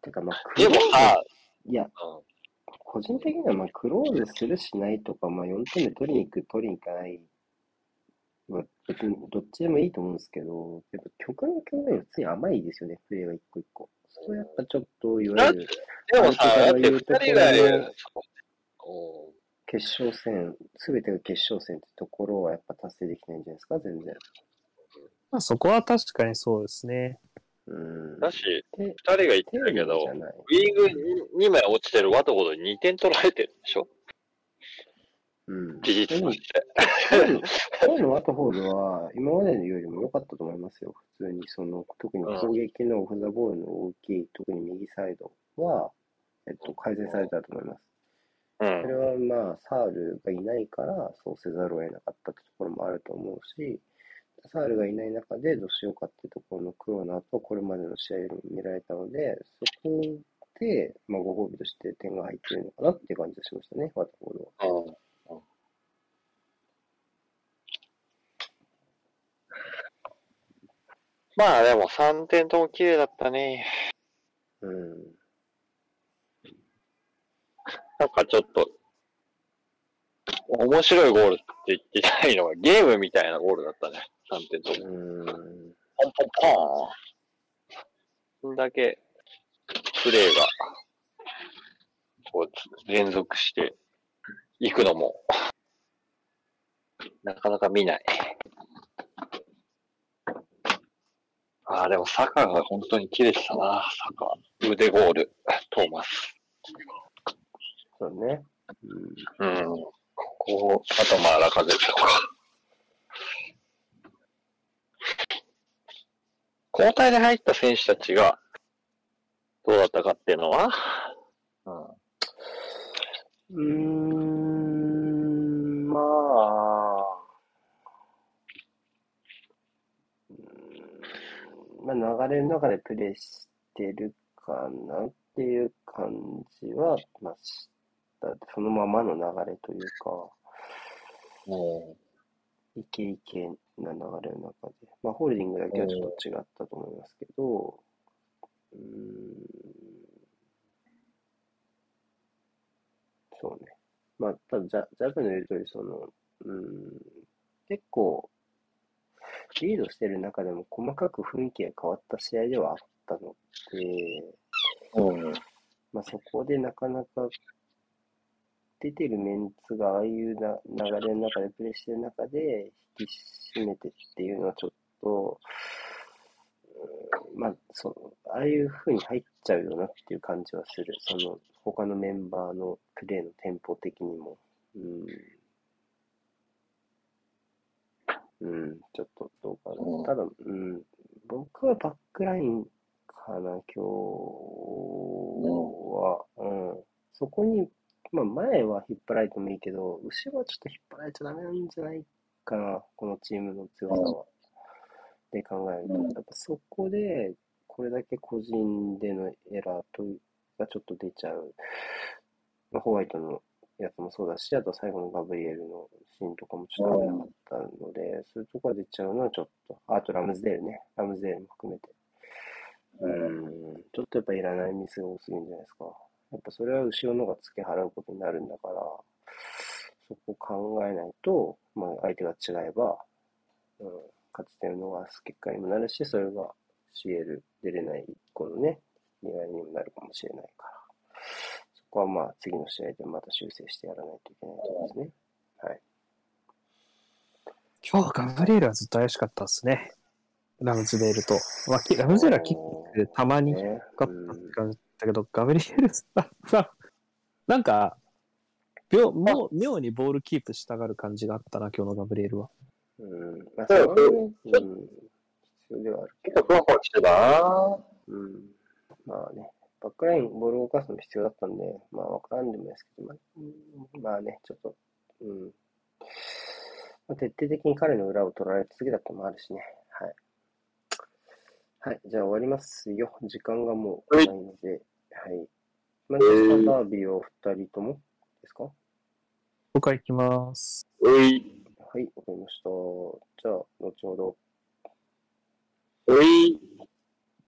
てかまあ、でもさ、いや、うん個人的にはまあクローズするしないとか、まあ4点で取りに行く、取りに行かない、まあ、別にどっちでもいいと思うんですけど、やっぱ曲の曲が普通に甘いですよね、プレーが一個一個。それやっぱちょっと、いわゆるでもさ、だって二人が言う、決勝戦、すべてが決勝戦ってところはやっぱ達成できないんじゃないですか、全然。まあそこは確かにそうですね。うん。だし、で二人が言ってたけどィーグ2枚落ちてるワトゴドに2点取られてるでしょ？うん。事実として。今日 のワトフォードは、今までのよりも良かったと思いますよ。普通に、その、特に攻撃のオフザボールの大きい、特に右サイドは、えっと、改善されたと思います。うそん。れはまあ、サールがいないから、そうせざるを得なかったってところもあると思うし、サールがいない中でどうしようかってところの苦労の後、これまでの試合でも見られたので、そこで、まあ、ご褒美として点が入ってるのかなっていう感じがしましたね、ワトフォードは。うんまあでも3点とも綺麗だったね。うん。なんかちょっと、面白いゴールって言ってないのが、ゲームみたいなゴールだったね。3点とも。うん。ポンポンポーン。そんだけ、プレーが、こう、連続していくのも、なかなか見ない。ああ、でもサカが本当に綺麗でしたな、サカ。腕ゴール、トーマス。そうね。うん。うん。ここ、あとまあ、ラカゼットか。交代で入った選手たちが、どうだったかっていうのは、うん。うーん、まあ、まあ、流れの中でプレーしてるかなっていう感じは、まあ、した。そのままの流れというか、イケイケな流れの中で、まあ、ホールディングだけはちょっと違ったと思いますけど、うーん、そうね。まあ、ただ、ジャジャブの言う通り、その、うん、結構、リードしてる中でも細かく雰囲気が変わった試合ではあったので、うん。まあ、そこでなかなか出てるメンツがああいうな流れの中でプレーしてる中で引き締めてっていうのはちょっと、うんまあ、そう、ああいう風に入っちゃうよなっていう感じはする。その、他のメンバーのプレーのテンポ的にも。うん。うん、ちょっとどうかうんな。ただ、うん、僕はバックラインかな、今日は。うん。そこに、まあ前は引っ張られてもいいけど、後ろはちょっと引っ張られちゃダメなんじゃないかな、このチームの強さは。で考えると、うんやっぱそこで、これだけ個人でのエラーとがちょっと出ちゃう。まあホワイトのやつもそうだし、あと最後のガブリエルのシーンとかもちょっと危なかったので、そういうところで出ちゃうのはちょっと、あとラムズデールね、ラムズデールも含めて。うーん、ちょっとやっぱいらないミスが多すぎるんじゃないですか。やっぱそれは後ろの方が付け払うことになるんだから、そこを考えないと、まあ相手が違えば、うん、勝ち点を逃す結果にもなるし、それが CL 出れない一個のね、意外にもなるかもしれないから。そこはまあ次の試合でまた修正してやらないといけないところですね。はい。今日ガブリエルはずっと怪しかったですね。ラムズデールと。ラムズデールはキックたまにね良かったって感じだけど、ガブリエルさん、なんか、妙もう妙にボールキープしたがる感じがあったな、今日のガブリエルは。うん。まあ、そそうね、うん。必要ではあるけ結構ふわふわしてた？など、うん。まあね、バックライン、ボールを動かすのも必要だったんで、まあわからんでもないですけど、まあ、うんまあね、ちょっと、うん。まあ、徹底的に彼の裏を取られ続けたってのもあるしね。はい。はい、じゃあ終わりますよ。時間がもうないので、はい。マンチェスターダービーはお二人ともですか？僕は行きます。おい、はい、わかりました。じゃあ、後ほど。おい。